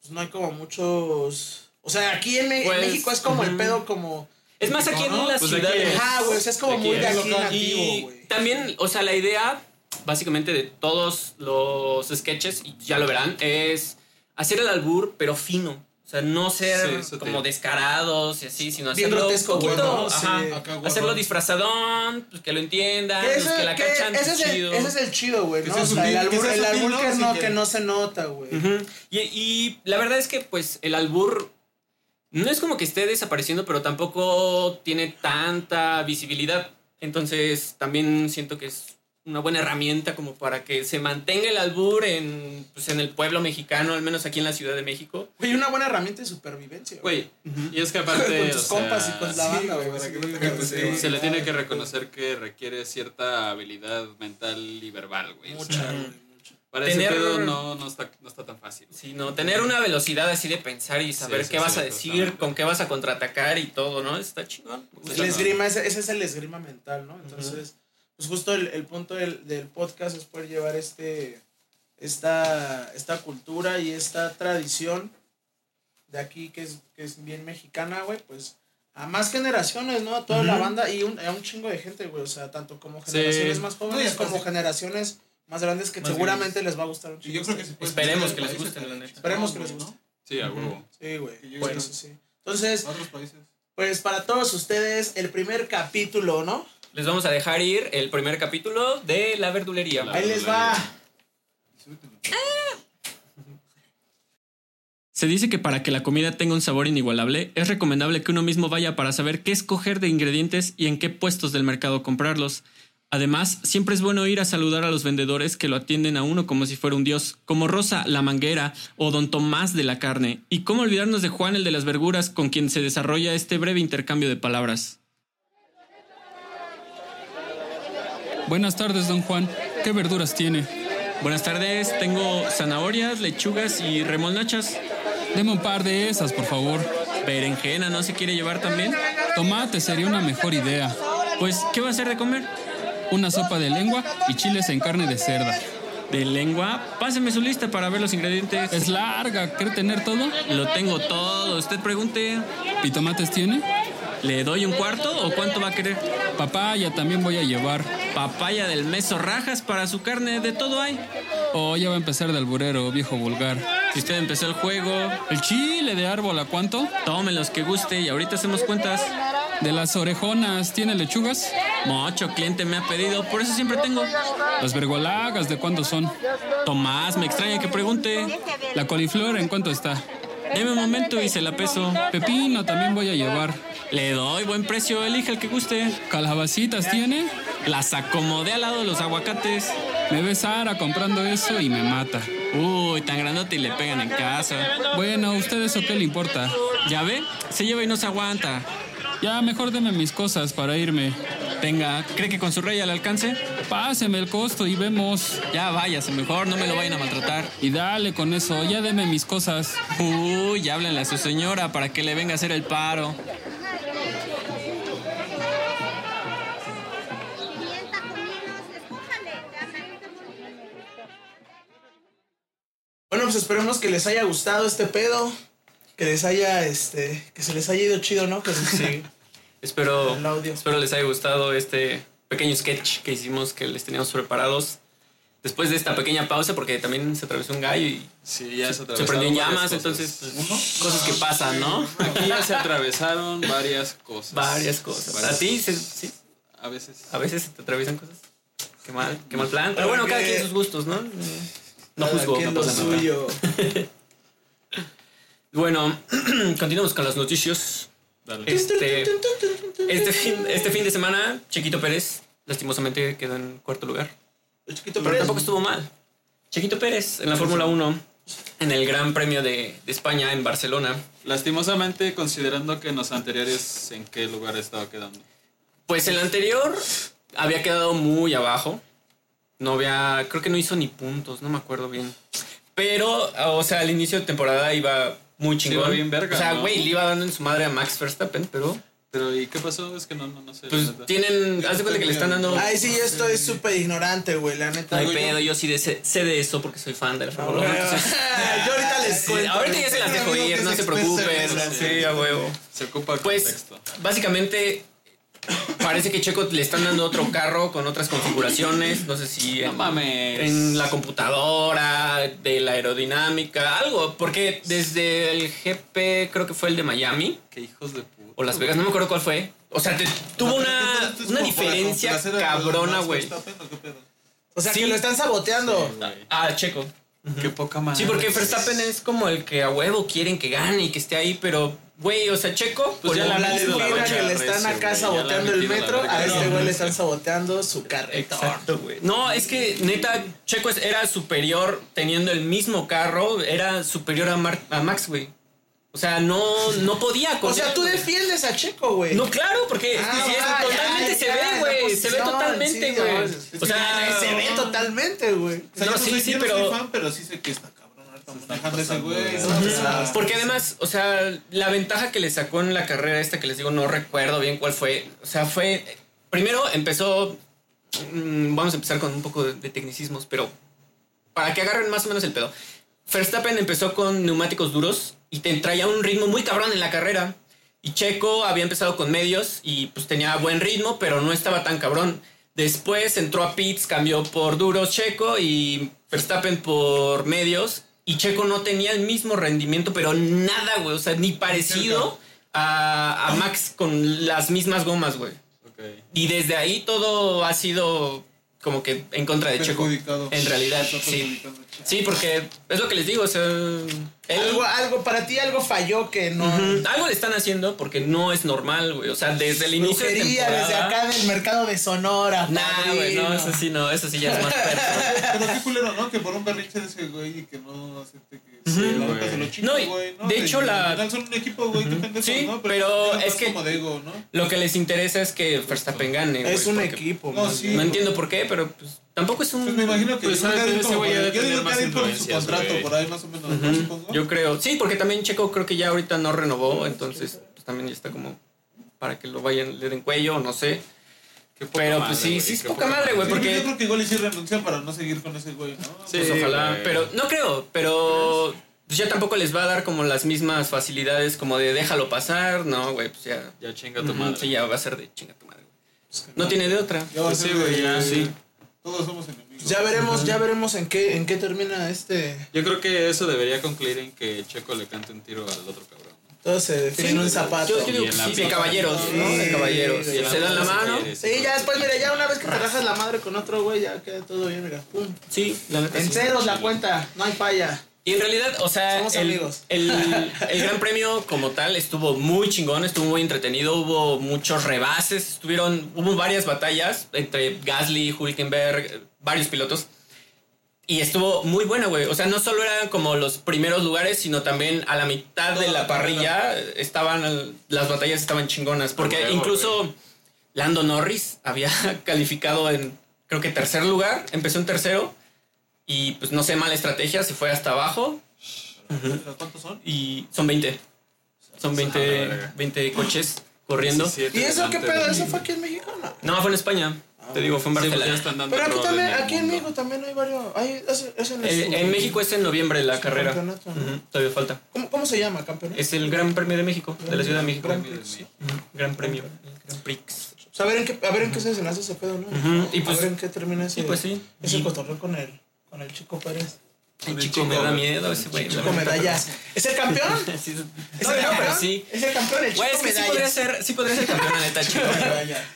pues, no hay como muchos... O sea, aquí en, Me- en Pues, México es como el ujú. pedo como... Es más aquí en ¿no? las Pues aquí ciudades. es. Ajá, güey, o sea, es como Aquí muy de aquí nativo, Y güey. también, o sea, la idea básicamente de todos los sketches, y ya lo verán, es hacer el albur, pero fino. O sea, no ser Sí, como descarados y así, sino Bien hacerlo grotesco, ajá, Sí. Acá, güey, hacerlo disfrazadón, pues que lo entiendan, Que los ese, que la que cachan, ese, pues, es el, chido. ese es el chido, güey, ¿no? O sea, el albur, el albur ¿no? que, no, que- no se nota, güey. Y, y la verdad es que, pues, el albur no es como que esté desapareciendo, pero tampoco tiene tanta visibilidad. Entonces, también siento que es una buena herramienta como para que se mantenga el albur en, pues, en el pueblo mexicano, al menos aquí en la Ciudad de México. Güey, una buena herramienta de supervivencia, Güey, y es que aparte. Con tus o sea, compas y con la sí, banda, güey, sí, que no sí. de- Se le tiene que reconocer que requiere cierta habilidad mental y verbal, güey. O Mucha, sea, güey, mucha. para Tener- ese pedo no, no, está, no está tan fácil. güey. Sino tener una velocidad así de pensar y saber sí, qué sí, vas a decir, con qué vas a contraatacar y todo, ¿no? Está chingón. Gusta. El esgrima, ese, ese es el esgrima mental, ¿no? Entonces, pues justo el, el punto del, del podcast es poder llevar este, esta, esta cultura y esta tradición de aquí que es, que es bien mexicana, güey, pues a más generaciones, ¿no? A toda la banda y un, a un chingo de gente, güey, o sea, tanto como Sí. generaciones más No, y jóvenes como sí. generaciones más grandes que Más seguramente les va a gustar un Y chingo. yo creo que se puede Esperemos que les guste, la neta. Esperemos que ¿no? les guste. Sí, a huevo. Sí, güey. Que Bueno, eso sí. Entonces, A otros países. pues para todos ustedes, el primer capítulo, ¿no? Les vamos a dejar ir el primer capítulo de La Verdulería. La Ahí les va. Se dice que para que la comida tenga un sabor inigualable, es recomendable que uno mismo vaya para saber qué escoger de ingredientes y en qué puestos del mercado comprarlos. Además, siempre es bueno ir a saludar a los vendedores que lo atienden a uno como si fuera un dios, como Rosa la manguera o Don Tomás de la carne. Y cómo olvidarnos de Juan el de las verguras con quien se desarrolla este breve intercambio de palabras. Buenas tardes, don Juan. ¿Qué verduras tiene? Buenas tardes, tengo zanahorias, lechugas y remolachas. Deme un par de esas, por favor. Berenjena, ¿no se quiere llevar también? Tomate sería una mejor idea. Pues, ¿qué va a hacer de comer? Una sopa de lengua y chiles en carne de cerda. De lengua, páseme su lista para ver los ingredientes. Es larga, ¿cree tener todo? Lo tengo todo. Usted pregunte, ¿Y tomates tiene? ¿Le doy un cuarto o cuánto va a querer? Papaya también voy a llevar. Papaya del meso rajas para su carne, de todo hay. O ya va a empezar de alburero, viejo vulgar. Si usted empezó el juego, ¿El chile de árbol a cuánto? tome los que guste y ahorita hacemos cuentas. De las orejonas, ¿tiene lechugas? Mucho cliente me ha pedido, por eso siempre tengo. Las vergolagas, ¿de cuánto son? Tomás, me extraña que pregunte. La coliflor, ¿en cuánto está? Deme un momento y se la peso. Pepino también voy a llevar. Le doy buen precio, elija el que guste. ¿Calabacitas tiene? Las acomodé al lado de los aguacates. Me ve Sara comprando eso y me mata. Uy, tan grandote y le pegan en casa. Bueno, ¿a usted eso qué le importa? ¿Ya ve? Se lleva y no se aguanta. Ya, mejor deme mis cosas para irme. Venga, ¿cree que con su rey al alcance? Páseme el costo y vemos. Ya váyase, mejor no me lo vayan a maltratar. Y dale con eso, ya deme mis cosas. Uy, háblenle a su señora para que le venga a hacer el paro. Bueno, pues esperemos que les haya gustado este pedo. Que les haya, este, que se les haya ido chido, ¿no? Que sí. Espero, El audio. espero les haya gustado este pequeño sketch que hicimos que les teníamos preparados. Después de esta pequeña pausa, porque también se atravesó un gallo y Sí, ya se se prendió en llamas, cosas. entonces pues, cosas que pasan, ¿no? Aquí ya se atravesaron varias cosas. Varias cosas. Varias ¿A ti? sí? A veces. A veces se te atraviesan cosas. Qué mal, qué mal plan. Pero bueno, cada quien sus gustos, ¿no? No juzgo, no pasa nada. suyo. Bueno, continuamos con las noticias. Dale. Este, este, fin, este fin de semana, Chiquito Pérez lastimosamente quedó en cuarto lugar. El chiquito Pero Pérez. tampoco estuvo mal. Chiquito Pérez en la Fórmula 1, en el Gran Premio de, de España en Barcelona. Lastimosamente, considerando que en los anteriores, ¿en qué lugar estaba quedando? Pues el anterior había quedado muy abajo. No había, creo que no hizo ni puntos, no me acuerdo bien. Pero, o sea, al inicio de temporada iba muy Sí, chingón. iba bien verga, O sea, ¿no? güey, le iba dando en su madre a Max Verstappen, pero Pero, ¿y qué pasó? Es que no, no, no sé. pues tienen, haz de cuenta que le están dando Ay, sí, yo estoy súper ignorante, güey, la neta. No hay güey. pedo, yo sí de- sé, sé de eso porque soy fan de la Fórmula 1. entonces- yo ahorita les Sí, cuento. ahorita ya se las dejo ir, no se preocupen. Sí, a huevo. Se ocupa el Pues, contexto. básicamente, parece que Checo le están dando otro carro con otras configuraciones. No sé si No en, mames. en la computadora, de la aerodinámica, algo. Porque desde el GP, creo que fue el de Miami Qué hijos de puta. o Las Vegas, no me acuerdo cuál fue. O sea, te- tuvo una, una diferencia cabrona, güey. O sea, Sí. que lo están saboteando. Ah, Checo. Qué poca madre. Sí, porque Verstappen es como el que a huevo quieren que gane y que esté ahí, pero, güey, o sea, Checo, Pues ya la la verga que le recio, están acá ya le ha saboteando el metro, a este güey le están saboteando su carretón. Exacto, güey. No, es que neta, Checo era superior teniendo el mismo carro, era superior a, Mar- a Max, güey. O sea, no, no podía con O sea, tú defiendes a Checo, güey. No, claro, porque Ah, sí, es- ya, totalmente ya, se ya, ve, güey. Se ve totalmente, güey. no, o sea, se ve totalmente, güey. O sea, No, yo sí, sí, yo pero- no soy fan, pero sí sé que está Porque además, o sea, la ventaja que le sacó en la carrera esta que les digo, no recuerdo bien cuál fue. O sea, fue. Primero empezó. mm, Vamos a empezar con un poco de, de tecnicismos, pero para que agarren más o menos el pedo. Verstappen empezó con neumáticos duros y te traía un ritmo muy cabrón en la carrera. Y Checo había empezado con medios y pues tenía buen ritmo, pero no estaba tan cabrón. Después entró a pits, cambió por duros Checo y Verstappen por medios. Y Checo no tenía el mismo rendimiento, pero nada, güey. O sea, ni parecido a, a Max con las mismas gomas, güey. Y desde ahí todo ha sido como que en contra de Checo. En realidad, sí. Sí, porque es lo que les digo, o sea, él- Algo, algo, para ti algo falló que no. Algo le están haciendo porque no es normal, güey. O sea, desde el inicio de Brujería temporada. desde acá del mercado de Sonora. Nah, güey, no, eso sí no, eso sí ya es más personal. Pero qué culero, ¿no? Que por un berrinche de ese güey y que no acepte que sí, la neta se lo chinga, No, y güey, ¿no? de hecho, la- son un equipo, güey, qué pendejos, Sí, ¿no? pero es que- como de ego, ¿no? Lo que les interesa es que Verstappen gane, güey. Es un porque equipo, No, sí. No entiendo por qué, pero pues tampoco es un. Pues me imagino que Pues, yo digo que por su contrato, por ahí más o menos. Yo creo. Sí, porque también Checo creo que ya ahorita no renovó, entonces pues, también ya está como para que lo vayan, le den cuello, no sé. Qué poca Pero madre, pues sí, sí es poca madre, güey, porque Yo creo que igual sí renuncia para no seguir con ese güey, ¿no? Sí. pues ojalá, pero no creo, pero pues ya tampoco les va a dar como las mismas facilidades como de déjalo pasar, no, güey, pues ya. Ya chinga tu madre. Sí, ya va a ser de chinga tu madre. güey. No tiene de otra. Ya va a Pues ser sí, güey, ya. Sí. Todos somos enemigos. Ya veremos, ya veremos en qué, en qué termina este. Yo creo que eso debería concluir en que Checo le cante un tiro al otro cabrón. ¿no? Todo se define en un zapato. Yo, digo Y sí, de caballeros, ¿no? De Sí, caballeros. sí, Se dan la mano. Sí, ya después, mira, ya una vez que te rajas la madre con otro güey, ya queda todo bien, mira. Pum. Sí, la neta. En sí. ceros la cuenta, no hay falla. Y en realidad, o sea, Somos el, amigos. el, el Gran Premio como tal estuvo muy chingón, estuvo muy entretenido, hubo muchos rebases, estuvieron, hubo varias batallas entre Gasly, Hulkenberg, varios pilotos. Y estuvo muy buena, güey. O sea, no solo eran como los primeros lugares, sino también a la mitad de Toda la la parrilla estaban, las batallas estaban chingonas. Porque incluso Lando Norris había calificado en, creo que tercer lugar, empezó en tercero. Y pues no sé, mala estrategia, se fue hasta abajo. ¿Cuántos son? Y son 20. Son 20, verga. 20 coches corriendo. 17 ¿Y eso qué pedo? ¿Eso fue aquí en México o no? No, fue en España. Te digo, fue en pues Barcelona. están dando Pero aquí también, aquí en. México también hay varios. Hay, es, es en, Eh, en México es en noviembre la carrera. ¿no? Ujú, Todavía falta. ¿Cómo, ¿Cómo se llama, campeonato? Es el Gran Premio de México, de la Ciudad de México. Gran. Gran Premio. Gran Prix. A ver en qué, a ver en qué se desenlaza ese pedo, ¿no? Ujú, y pues- a ver en qué termina ese, y pues sí. ese Y- cotorreo con el, con el chico Pérez. El chico chico, me da miedo ese güey. Chico medallas. ¿Es el campeón? Sí, ¿Es no, el campeón? sí. Es el campeón, el chico Güey, es que sí medallas. podría ser, sí podría ser campeón, la neta, chico.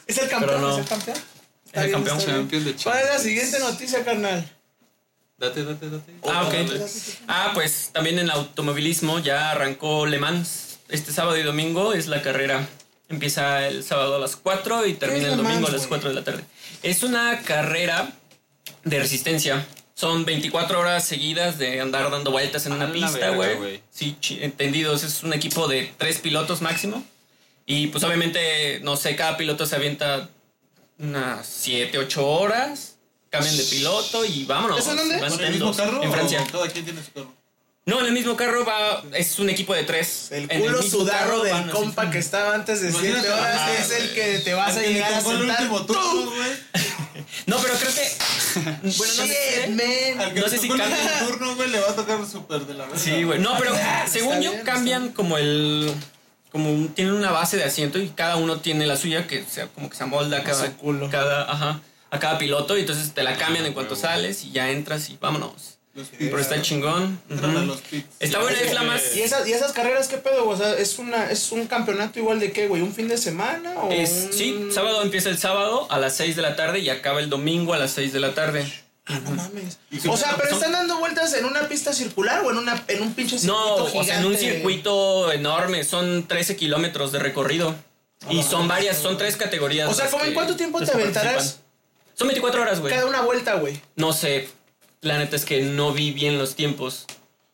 ¿Es el campeón? No. ¿Es el campeón? Está el bien, campeón, bien. campeón de ¿Cuál es la siguiente noticia, carnal? Date, date, date. Ah, ok. Ah, pues también en automovilismo ya arrancó Le Mans. Este sábado y domingo es la carrera. Empieza el sábado a las 4 y termina es el domingo Mans, a las güey? 4 de la tarde. Es una carrera de resistencia. Son 24 horas seguidas de andar dando vueltas en A una pista, güey. Sí, entendidos. Es un equipo de tres pilotos máximo. Y pues obviamente, no sé, cada piloto se avienta unas 7, 8 horas. Cambian de piloto y vámonos. ¿Eso en dónde? ¿Con el mismo carro? En Francia. o Cada quien tiene su carro. No, en el mismo carro va. Es un equipo de tres. El En culo sudado carro del van compa que estaba antes de Imagínate, 7 horas ah, es el que te vas a llegar a el sentar. turno, güey. No, pero creo que. Bueno, no Shit, sé. man. Al que No sé si tocó el cambia. último turno, güey, le va a tocar súper de la verga. Sí, güey. No, pero según Está yo bien, cambian como el. Como un- tienen una base de asiento y cada uno tiene la suya que sea como que se amolda a cada, su culo. cada ajá, a cada piloto y entonces te la cambian en cuanto sales y ya entras y vámonos. Pero está chingón. Los. Está buena, es la más. ¿Y esas, ¿Y esas carreras qué pedo? güey? O sea, ¿es, una, ¿es un campeonato igual de qué, güey? ¿Un fin de semana? O Es, un- sí, sábado empieza el sábado a las 6 de la tarde y acaba el domingo a las 6 de la tarde. Ah, no mames. O sea, pero están dando vueltas en una pista circular o en, una, en un pinche circuito No, o sea, en un circuito enorme, son 13 kilómetros de recorrido. Y son varias, son tres categorías. O sea, las ¿cómo en cuánto tiempo te aventarás. Son 24 horas, güey. cada una vuelta, güey? No sé, la neta es que no vi bien los tiempos.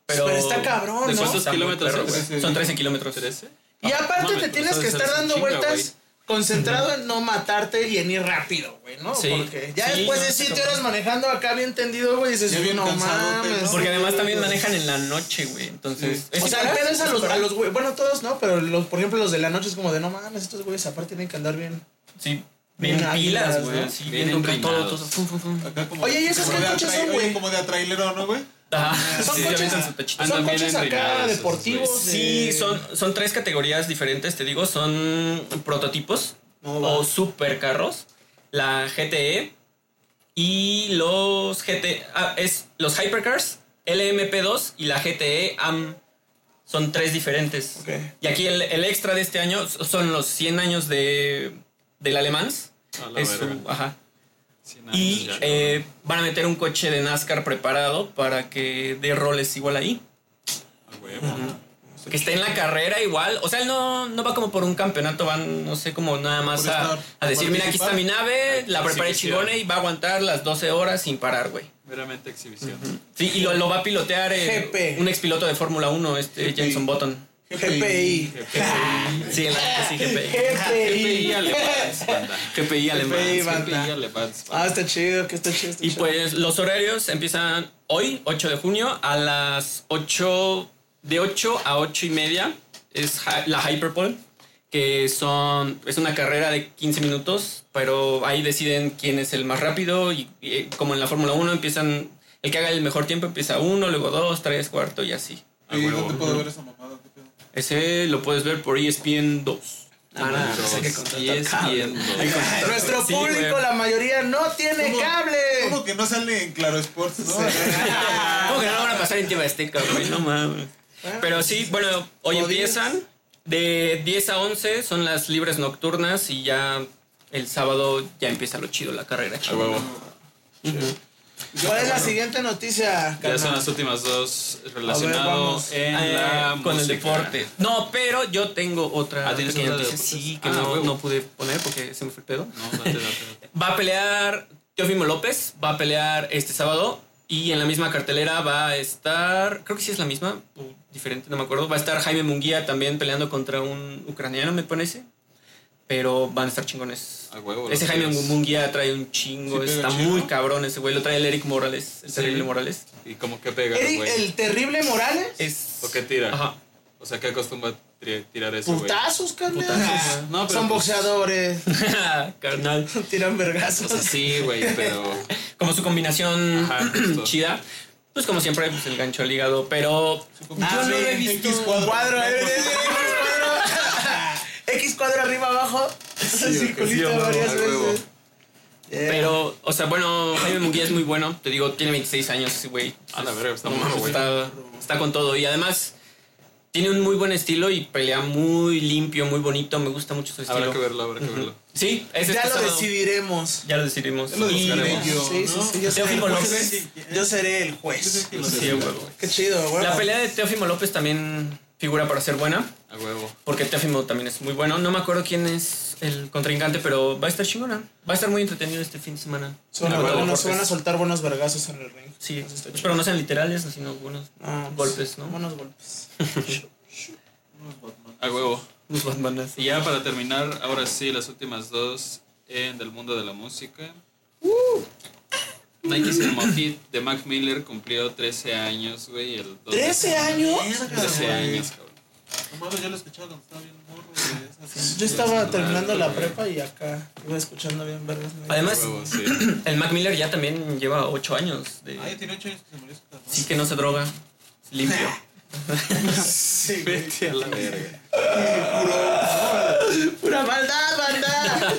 Pero, Pero está cabrón, ¿De ¿no? cuántos Está kilómetros perro. Son 13 kilómetros. ¿13? Y aparte mames, te tienes que es estar dando chinga, vueltas güey. concentrado en no matarte y en ir rápido, güey, ¿no? Sí. Porque ya Sí, después no, de está 7 cabrón. horas manejando acá bien tendido, güey, dices, bien no mames. Porque además también manejan en la noche, güey. Entonces. ¿es O sea, el es a ¿Es los, a los güey, bueno, todos no, pero los, por ejemplo los de la noche es como de no mames, estos güeyes aparte tienen que andar bien. Sí, Bien pilas, güey. ¿no? Sí, bien todo, todo, entrenados. todo. Fum, fum, fum. Acá como, Oye, ¿y esos como qué de coches son, güey? Como de atrailero, ¿no, güey? Ajá, Son sí, coches-. Son coches acá deportivos. güeyes. Sí, de- son, son tres categorías diferentes, te digo. Son prototipos va. o supercarros, la GTE y los GT. Ah, es los Hypercars, LMP2 y la GTE AM. Son tres diferentes. Y aquí el, el extra de este año son los 100 años de, del Alemán. A la Es ajá. Y ya, eh, van a meter un coche de NASCAR preparado para que dé roles igual ahí. A huevo. Que esté en la carrera igual. O sea, él no, no va como por un campeonato, van, no sé, como nada más a, estar, a decir, mira, aquí está mi nave, la preparé chingona y va a aguantar las 12 horas sin parar, güey. Meramente exhibición. Sí, y lo, lo va a pilotear eh, un expiloto de Fórmula 1, este. Jenson Button. GPI. Sí, en la sí, GPI. GPI Alemans, banda. GPI alemán. GPI, GPI banda. Alemans, Ah, está chido, que está chido. está Y chido. pues los horarios empiezan hoy, 8 de junio, a las 8, de 8 a 8 y media. Es la Hyperpole, que son, es una carrera de 15 minutos, pero ahí deciden quién es el más rápido y, y, eh, como en la Fórmula 1 empiezan, el que haga el mejor tiempo empieza uno, luego dos, tres, cuarto y así. ¿Y dónde puedo ver esa mamada? Ese lo puedes ver por E ESPN 2. Ah, no, pues hay que Dos, contratar y es cable. bien, dos. Nuestro Sí, público, güey. la mayoría, no tiene ¿Cómo- cable. ¿Cómo que no sale en Claro Sports, no? ¿Cómo que no lo van a pasar en Tiva Azteca, güey? No mames. Pero sí, bueno, hoy empiezan. De 10 a 11 son las libres nocturnas y ya el sábado ya empieza lo chido, la carrera A chida. huevo. ¿Cuál es la siguiente noticia, Ya son las últimas dos relacionadas en Eh, la con el deporte. No, pero yo tengo otra Ah, ¿tienes pequeña otra de noticia. deportes? Sí, que Ah, no, no pude poner porque se me fue el pedo. No, date, date, date. Va a pelear Teofimo López, va a pelear este sábado y en la misma cartelera va a estar, creo que sí es la misma, o diferente, no me acuerdo, va a estar Jaime Munguía también peleando contra un ucraniano, me parece, pero van a estar chingones. A huevo. Ese Jaime. Munguía trae un chingo, Sí, está muy cabrón ese güey, lo trae el Eric Morales, el Sí. terrible Morales. ¿Y como que pega, Eric, güey? el terrible Morales. Es... ¿O qué tira? Ajá. O sea, ¿qué acostumbra tirar ese, güey? Putazos, carnal. Putazos, Ah, No, pero Son pues- boxeadores. Carnal. Tiran vergazos. O sea, sí, güey, pero... Como su combinación Ajá, chida. Pues como siempre, pues el gancho al hígado, pero Ah, yo no lo he sí, visto. X cuadro. Cuadro, eh, eh, X cuadro. Arriba abajo. Sí, sí, varias veces. Yeah. Pero, o sea, bueno, Jaime Munguía es muy bueno. Te digo, tiene 26 años ese güey. A la verga, está No güey. está, está con todo. Y además, tiene un muy buen estilo y pelea muy limpio, muy bonito. Me gusta mucho su estilo. Habrá que verlo, habrá que verlo. Sí, es ya este lo decidiremos. Ya lo decidimos. Ya lo Y- decidiré yo, sí, sí, ¿no? sí, yo seré, el Teófimo. López. yo seré el juez. Qué chido, güey. La pelea de Teófimo López también figura para ser buena. A huevo. Porque Teófimo también es muy bueno. No me acuerdo quién es el contrincante, pero va a estar chingona. Va a estar muy entretenido este fin de semana. Se van, a, van soltar buenos vergazos en el ring. Sí, espero no sean literales, sino buenos Ah, golpes, ¿no? Buenos golpes. A huevo. Batmanes. Y ya para terminar, ahora sí, las últimas dos en del mundo de la música. Nike Cinema Hit de Mac Miller cumplió 13 años, güey. El 2 de- ¿13 años? 13 años, cabrón. No mames, yo lo escuchaba cuando estaba bien morro, Yo estaba terminando la prepa y acá iba escuchando bien vergas. ¿no? Además, el Mac Miller ya también lleva 8 años. De... Ah, ya tiene 8 años que se murió su carnal. Sí que no se droga. Es limpio. Sí. Vete a la verga. Pura maldad, banda.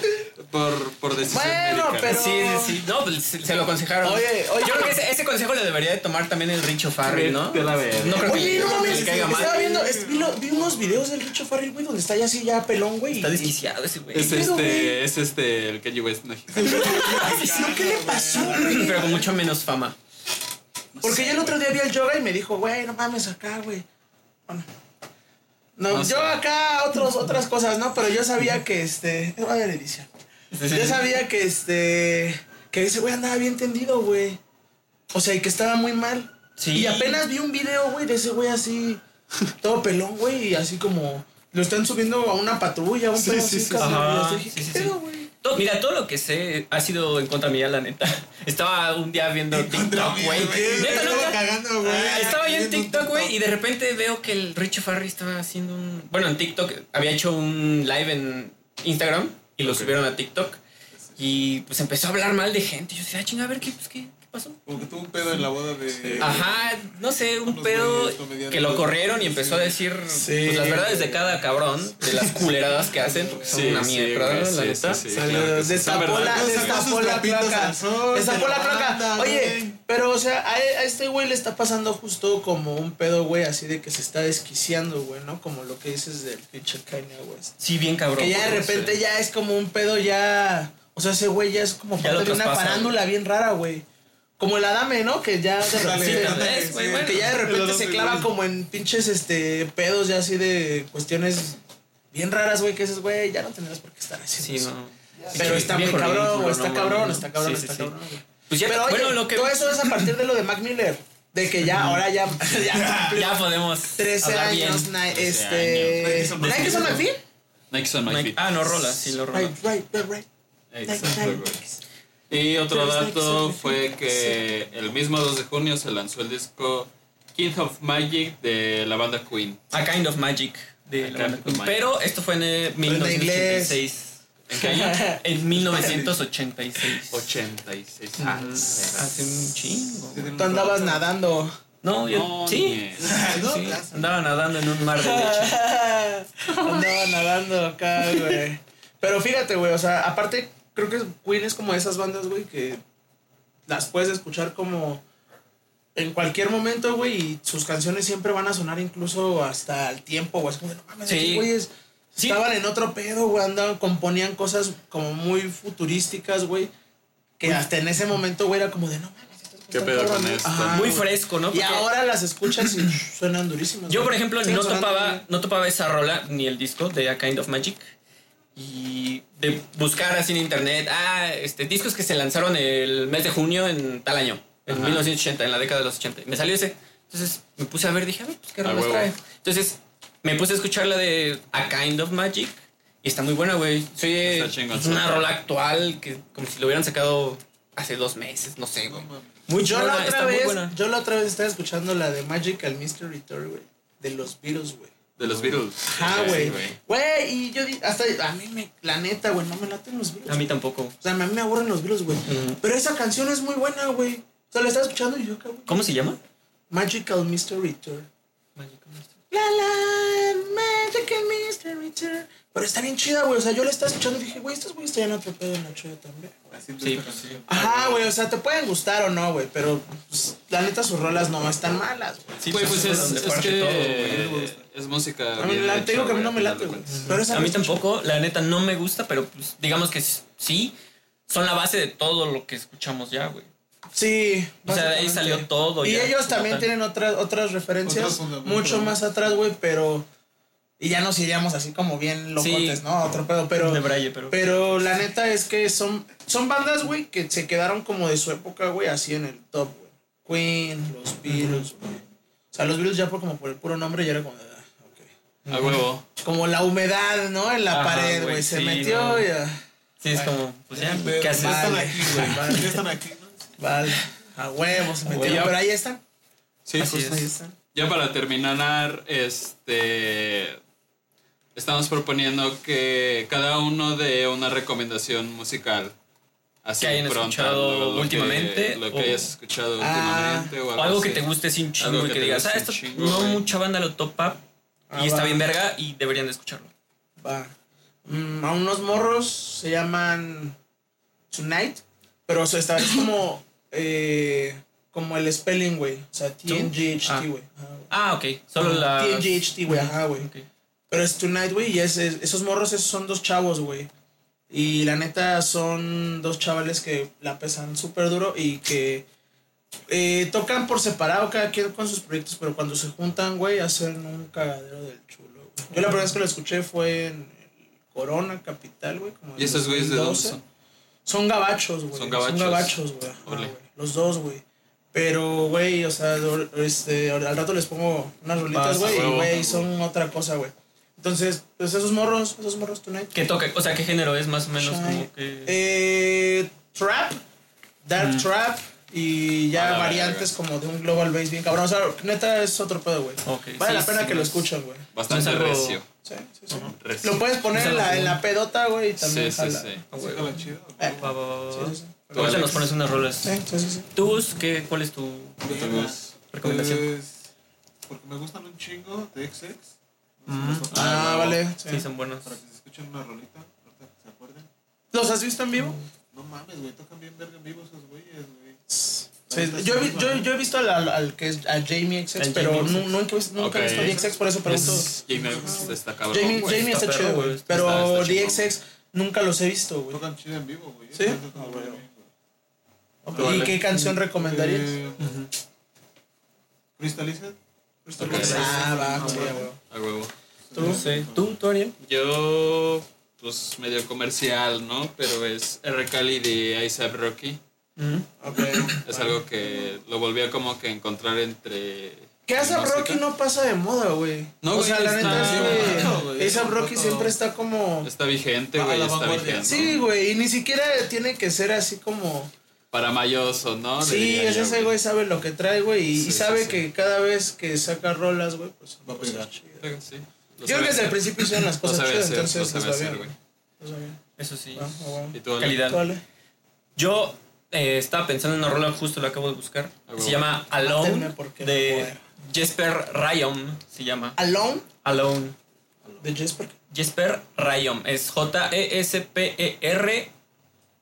Por, por decisión Bueno, médica. pero- Sí, sí, sí. No, pues se, se lo aconsejaron. Oye, oye. Yo creo que ese, ese consejo le debería de tomar también el Richo Farrell, ¿no? A la verga. No creo Oye, que, no que mames, le caiga mal. estaba viendo, es- vi, lo- vi unos videos del Richo Farrell, güey, donde está ya así, ya pelón, güey. Está y- desquiciado ese güey. Es pedo, güey? este, es este, el Kanye West mexicano. ¿No qué le pasó, güey? Pero con mucho menos fama. Porque yo el otro día vi el yoga y me dijo, güey, no mames acá, güey. Bueno. No, No yo sé. acá otros, otras cosas, ¿no? Pero yo sabía que este. Va a haber edición. Yo sabía que este. Que ese güey andaba bien tendido, güey. O sea, y que estaba muy mal. Sí. Y apenas vi un video, güey, de ese güey así. Todo pelón, güey. Y así como. Lo están subiendo a una patrulla, un Sí, pedo sí, así, sí. Ajá, Y yo dije, sí, ¿qué sí, pedo, sí. güey? Todo- mira, todo lo que sé ha sido en contra mía, la neta. Estaba un día viendo TikTok, güey. Estaba cagando, güey. Estaba yo en TikTok, güey, y de repente veo que el Richo Farrell estaba haciendo un. Bueno, en TikTok había hecho un live en Instagram y lo subieron a TikTok. Y pues empezó a hablar mal de gente. Y yo decía, ah, chinga, a ver qué, pues, qué pasó. Como que tuvo un pedo en la boda de. Ajá, no sé, un pedo que lo corrieron y empezó a decir Sí. pues, las verdades de cada cabrón, de las culeradas que hacen, porque son una mierda, güey, la sí, neta. sí, sí, sí. Destapó la, destapó la sol, Destapó de la banda, Oye, pero o sea, a, a este güey le está pasando justo como un pedo, güey, así de que se está desquiciando, güey, ¿no? Como lo que dices del pinche Kanye West. Sí, bien cabrón. Que ya de repente ya es como un pedo ya. O sea, ese güey ya es como parte de una traspasa, farándula bien rara, güey. Como el Adame, ¿no? Que ya de repente. sí. bueno. que ya de repente se clava como en pinches este pedos ya así de cuestiones bien raras, güey, que dices, güey, ya no tenemos por qué estar haciendo Sí, eso. no. Pero está muy cabrón, güey, está no cabrón, está cabrón, Sí, sí, está sí. cabrón. Pues ya, Pero oye, bueno, lo que. todo eso es a partir de lo de Mac Miller. De que ya, ahora ya, ya Ya podemos. 13 hablar años, bien. na- 13 este... ¿Nike son McPhee? Nike son feet. Ah, no, rola, sí, lo rola. Right, right, right, right. Nike. Nike. Y otro dato fue sí. que el mismo 2 de junio se lanzó el disco King of Magic de la banda Queen. A Kind of Magic de A la banda Queen. Pero esto fue en eh, inglés. 1986. ¿En qué año? En 1986. 86. Ah, Hace un chingo. Tú andabas nadando. No, yo. No, sí. No, sí. Andaba nadando en un mar de leche. Andaba nadando acá, güey. Pero fíjate, güey, o sea, aparte, creo que Queen es como de esas bandas, güey, que las puedes escuchar como en cualquier momento, güey, y sus canciones siempre van a sonar incluso hasta el tiempo, güey. Es como de, no mames, Sí. estos güeyes Sí. estaban en otro pedo, güey, andaban, componían cosas como muy futurísticas, güey, que hasta en ese momento, güey, era como de, no mames, ¿Qué pedo con cabrones". esto? Ajá, Muy güey. fresco, ¿no? Y ahora las escuchas y suenan durísimas. Yo, güey. por ejemplo, no topaba, bien. no topaba esa rola ni el disco de A Kind of Magic. Y de buscar así en internet, ah, este, discos que se lanzaron el mes de junio en tal año, en Ajá. 1980, en la década de los 80. Y me salió ese. Entonces me puse a ver, dije, a ver, pues qué rolas huevo. trae. Entonces me puse a escuchar la de A Kind of Magic. Y está muy buena, güey. Soy Está chingón, es una rola actual que como si lo hubieran sacado hace dos meses, no sé, güey. Muy Yo la otra está muy vez, yo la otra vez estaba escuchando la de Magical Mystery Tour, güey. De los Beatles, güey. De los Beatles. Sí, güey. Güey, y yo di- hasta a mí me, la neta, güey, no me laten los Beatles. A mí tampoco. O sea, a mí me aburren los Beatles, güey. Pero esa canción es muy buena, güey. O sea, la estaba escuchando y yo acá, güey. ¿Cómo se llama? Magical Mystery Tour. La la, Magical mystery tour. Pero está bien chida, güey. O sea, yo la estaba escuchando y dije, güey, estos güeyes traían otro pedo en la chida también. Haciendo Sí, pues sí. Ajá, güey. O sea, te pueden gustar o no, güey. Pero pues, la neta, sus rolas no están malas, güey. Sí, Güey, pues es, es que todo, güey. es música. A mí bien la, hecha, te digo que a mí güey, no me final late, de güey. cuentas. Pero esa A mí la escucho. tampoco, la neta no me gusta, pero pues digamos que sí, son la base de todo lo que escuchamos ya, güey. Sí. O sea, de ahí salió todo. Y ya, ellos también tal. tienen otras, otras referencias mucho más atrás, güey, pero. Y ya nos iríamos así como bien locotes, Sí. ¿no? Otro pedo, pero. De Braille, pero. Pero la neta es que son, son bandas, güey, que se quedaron como de su época, güey, así en el top, güey. Queen, los Beatles, güey. O sea, los Beatles ya por como por el puro nombre ya era como de, ah, ok. A huevo. Como la humedad, ¿no? En la Ajá, pared, güey. Se sí, metió no. y ah, Sí, es como, pues ya, ¿qué haces? Ya están Vale. aquí, güey. Vale. Ya están aquí, ¿no? Vale. A huevos se huevo. metieron. Pero ahí están. Sí, Así justo. es. Ahí están. Ya para terminar, este. Estamos proponiendo que cada uno dé una recomendación musical. Así Que hayan pronta, escuchado lo- lo que- últimamente, lo que o- hayas escuchado Ah, últimamente. O O algo, algo que te guste sin chingo Algo y que digas, ah, esto chingo, no güey. mucha banda lo topa Ah, y está va. bien verga y deberían de escucharlo. Va. Mm, a unos morros se llaman Tonight. Pero o sea, esta es como. eh, como el spelling, güey. O sea, TNGHT, Ah. güey. Güey. Ah, ok. Solo la. TNGHT, güey. Ajá, güey. Ok. Pero es Tonight, güey. Y es, es- esos morros esos son dos chavos, güey. Y la neta son dos chavales que la pesan súper duro y que eh, tocan por separado cada quien con sus proyectos, pero cuando se juntan, güey, hacen un cagadero del chulo, güey. Yo la primera vez que lo escuché fue en Corona Capital, güey. ¿Y esos güeyes de dónde 2012. son? Son gabachos, güey. Son gabachos. Güey. Los dos, güey. Pero, güey, o sea, este, al rato les pongo unas rolitas, güey, y, güey, son otra cosa, güey. Entonces, pues esos morros, esos morros tonight. ¿Qué toca? O sea, ¿qué género es más o menos Shine. como que. Eh, trap, dark trap y ya A la variantes como de un global bass bien cabrón. O sea, neta es otro pedo, güey. Vale sí, la pena sí, que lo es- escuchen, güey. Bastante algo- recio. Sí, sí, sí. recio. Lo puedes poner en la, en la pedota, güey, y también Sí, sí, jala. sí. Ah, Sí, güey. jala chido. Eh, Va, va, sí, sí, sí. Tú, Ahorita nos pones unas rolas. Sí, sí, sí, sí. ¿Tú, qué, cuál es tu Verga. recomendación? Pues, porque me gustan un chingo de XX. No Mm. conozcan. Ah, vale. sí. Sí, son buenos. Para que se escuchen una rolita, ahorita que se acuerden. ¿Los has visto en vivo? No mames, güey, tocan bien verga en vivo esos güeyes, güey. Sí, yo, vi- yo, yo he visto al, al- al que es a Jamie XX, pero Jamie XX. nunca, he visto- nunca he visto a XX, por eso pregunto. Es- Jamie está cabrón. Jamie, güey. Jamie está, está chido, güey. Pero Está- está. DXX nunca los he visto, güey. Tocan chido en vivo, güey. ¿Sí? Tocan Ah, muy bueno. bien, güey. Ok, Vale. ¿Y qué canción recomendarías? Eh, Crystalized. Ah, va, sí, güey. A huevo. ¿Tú? No sé. ¿Tú, tú, Ariel? Yo, pues medio comercial, ¿no? Pero es R. Cali de ASAP Rocky. Ok. Es algo que lo volví a como que encontrar entre. ¿Qué hace música. Rocky no pasa de moda, güey? No, o güey, sea, la neta es No, que Rocky todo- siempre está como... Está vigente, güey, está vigente. Sí, güey, y ni siquiera tiene que ser así como... Para mayoso, ¿no? Sí, es yo, ese güey sabe lo que trae, güey, y, Sí, y sí, sabe sí. que cada vez que saca rolas, güey, pues Va a cosas pegar. Lo Yo creo sabe que desde el principio hicieron las Lo cosas sabe chidas, hacer, lo entonces sabe va hacer, bien. bien. Eso sí. Ah, ah, bueno. ¿Y tú? Calidad. Vale. Yo eh, estaba pensando en una rola, justo la acabo de buscar. Ah. Se llama Alone no de. Jesper Rayom. Se llama Alone Alone. de Jesper. Jesper Rayom. Es J-E-S-P-E-R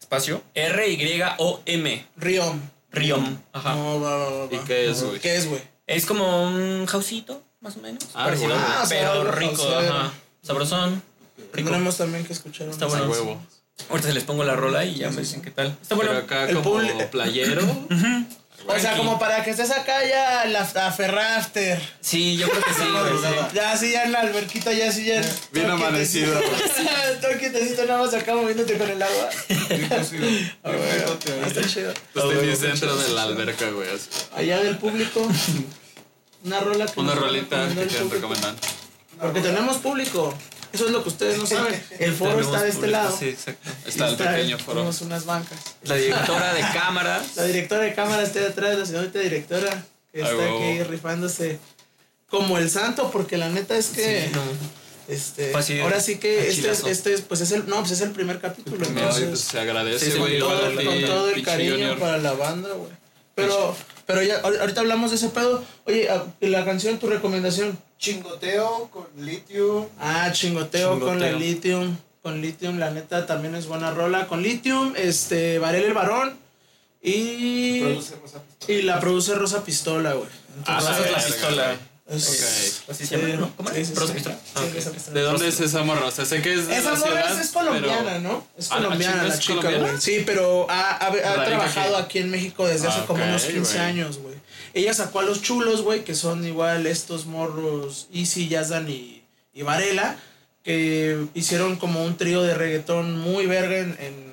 espacio R-Y-O-M. Riom. Riom. Ajá. No, va, va, va, ¿Y qué es, güey? ¿Qué es, güey? Es como un jausito, más o menos. Ah, parecido, güey. Ah, pero rico, ajá. Sabrosón. Rico. Tendremos también que escuchar. Está bueno. Huevo. Ahorita se les pongo la rola y ya me dicen qué tal. Está bueno. Pero acá El como playero. O sea, como para que estés acá ya en la Ferrafter. Sí, yo creo que sí, güey. sí. Ya así ya en la alberquita, ya así ya. Bien amanecido. Todo quietecito, nada más acá moviéndote con el agua. Está chido. Pues tenis dentro de la alberca, güey. así. Allá del público. Una rola que Una nos rolita recomendó que el quieran público. recomendar. Porque tenemos público. Eso es lo que ustedes no saben. El foro Tenemos está de este público, lado. Sí, exacto. Está el Está- pequeño foro. Tenemos unas bancas. La directora de cámaras. La directora de cámara está detrás, la señorita directora, que está aquí rifándose como el santo, porque la neta es que. Sí, no. Este, así, ahora sí que este es, este es, pues es el, no, pues es el primer capítulo, pues se agradece, Sí, con todo, el- con todo el cariño Junior. para la banda, güey. Pero, pero ya, ahor- ahorita hablamos de ese pedo. Oye, ah, la canción, tu recomendación. Chingoteo con litio. Ah, chingoteo, Chingoteo. con la Lithium. Con Lithium, la neta, también es buena rola. Con Lithium, este, Varel el Varón. Y. Produce Rosa Pistola. Y la produce Rosa Pistola, güey. Ah, Entonces, la pistola. Es- Así se llama, ¿no? ¿Cómo Sí, es? sí, Rosa sí. Pistola. Sí, Ah, ok. Rosa Pistola. ¿De dónde es esa morra? O sea, sé que es de Esa la morra ciudad, es, es colombiana, pero- ¿no? Es Ah, colombiana la chica, colombiana. güey. Sí, pero ha, ha- trabajado aquí. aquí en México desde hace Ah, como unos 15 güey. años, güey. Ella sacó a los chulos, güey, que son igual estos morros Easy, Yazdan y, y Varela, que hicieron como un trío de reggaetón muy verga en, en,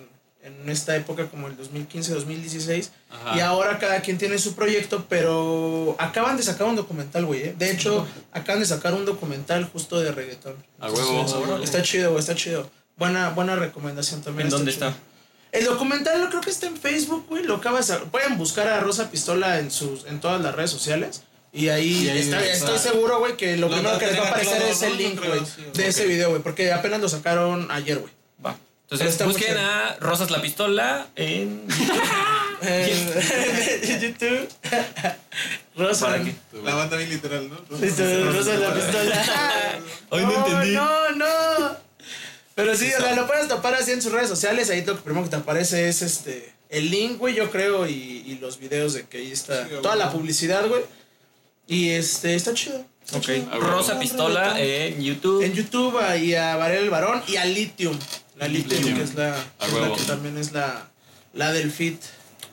en esta época como el 2015-2016. Ajá. Y ahora cada quien tiene su proyecto, pero acaban de sacar un documental, güey. ¿eh? De hecho, acaban de sacar un documental justo de reggaetón. A huevo. Entonces, Está chido, güey, está chido. Buena, buena recomendación también. ¿En dónde chido. está? El documental yo creo que está en Facebook, güey. Lo acabas de- Pueden buscar a Rosa Pistola en sus en todas las redes sociales. Y ahí, Y ahí está- está. estoy seguro, güey, que lo Lo primero que les va a aparecer claro, es el ¿no? link, güey, sí, de ese video, güey. Porque apenas lo sacaron ayer, güey. Entonces está busquen a Rosas la Pistola en En YouTube. Rosa. La banda bien literal, ¿no? Listo, Rosa la Pistola. Ay, no entendí. No, no. Pero sí, o sea, lo puedes topar así en sus redes sociales. Ahí lo primero que te aparece es este el link, güey, yo creo, y, y los videos de que ahí está. Sí, toda la publicidad, güey. Y este, está chido. está Ok. chido. Rosa Pistola en YouTube. En YouTube y a Varel el Varón y a Lithium. La Lithium. que es la, que es la que también es la, la del Fit.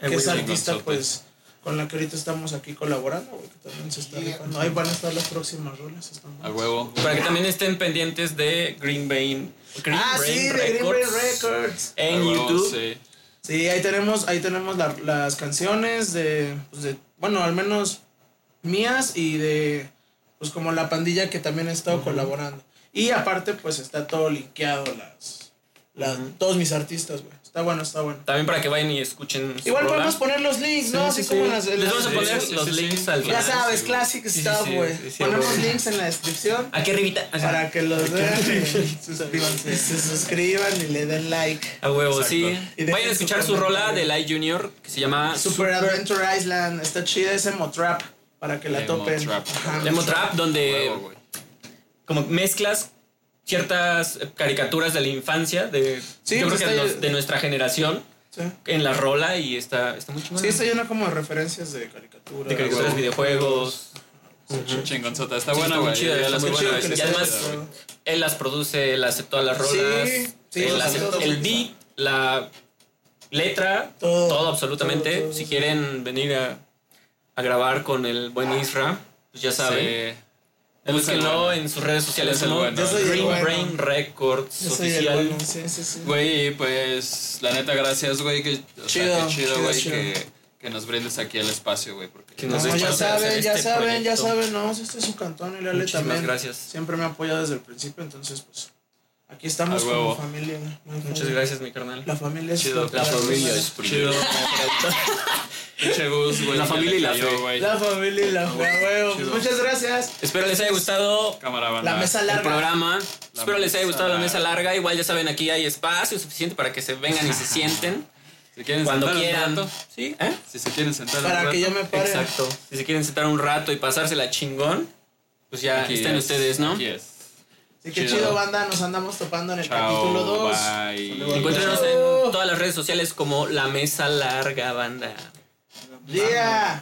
Eh, Que es artista, pues, con la que ahorita estamos aquí colaborando, güey, que también se está rifando. Ahí van a estar las próximas rolas. A huevo. Para que también estén pendientes de Green. Green ah, Brain sí, de Green Records Brain Records. En huevo, YouTube. Sí. Sí, ahí tenemos, ahí tenemos la- las canciones de, pues, de, bueno, al menos mías y de, pues como la pandilla que también he estado colaborando. Y aparte, pues está todo linkeado, las, las, todos mis artistas, güey. Está bueno, está bueno. También para que vayan y escuchen. Igual podemos poner los links, ¿no? Sí, Así sí, como sí. en las... en Les vamos a poner los sí, links sí. al Ya final. sabes, sí, classic sí, stuff, güey. sí, sí, Ponemos links en la descripción Aquí arribita. para que los vean y suscríbanse. se suscriban y le den like. A huevo, Exacto. sí. Vayan a escuchar su rola de Light Junior que se llama Super Adventure Island, está chida ese Motrap para que la Emo topen. Trap. Ajá. Emo Trap, donde Huevo, como mezclas ciertas caricaturas de la infancia de Sí, yo pues creo que está- de, los- de nuestra generación Sí. en la rola y está, está muy chingón. Sí, está llena como de referencias de caricaturas. de caricaturas, videojuegos. Chingonzota. Está Sí, buena, está muy güey. chida, Ya está las muy buena. que Y además chida, él las produce, él hace todas las rolas. Sí, sí, él hace el beat, la letra, Todo, todo, absolutamente. todo, todo, si quieren venir a, a grabar con el buen Isra, pues ya saben. El Búsquenlo bueno. en sus redes sociales el bueno. Yo soy el Green bueno. Brain Records Yo soy el oficial. bueno, sí, sí, sí. Güey, pues la neta, gracias, güey. Que, o Chido, sea, qué chido, chido, güey, chido. que, que nos brindes aquí el espacio, güey. Porque Que No, nos ya saben, ya este saben, ya saben, no, este es su cantón y Lale Muchísimas también. gracias. Siempre me ha apoyado desde el principio, entonces pues aquí estamos como familia. Muchas gracias, mi carnal. La familia es Chido. La que- familia es chido. Gus, güey. La que familia y la fe. La familia y la. Chido. Muchas gracias. Espero les haya gustado. La mesa el larga. programa. Espero les haya gustado la mesa larga. Igual ya saben, aquí hay espacio suficiente para que se vengan y se sienten Si quieren cuando sentar un quieran. rato, ¿Sí? ¿Eh? Si se quieren sentar un Para que rato, yo me pare. Exacto. Si se quieren sentar un rato y pasársela chingón, pues ya aquí estén es, ustedes, ¿no? Aquí es. Así que Chido. chido, banda. Nos andamos topando en el Chao, capítulo 2. bye. Encuéntrenos en todas las redes sociales como La Mesa Larga Banda. Yeah.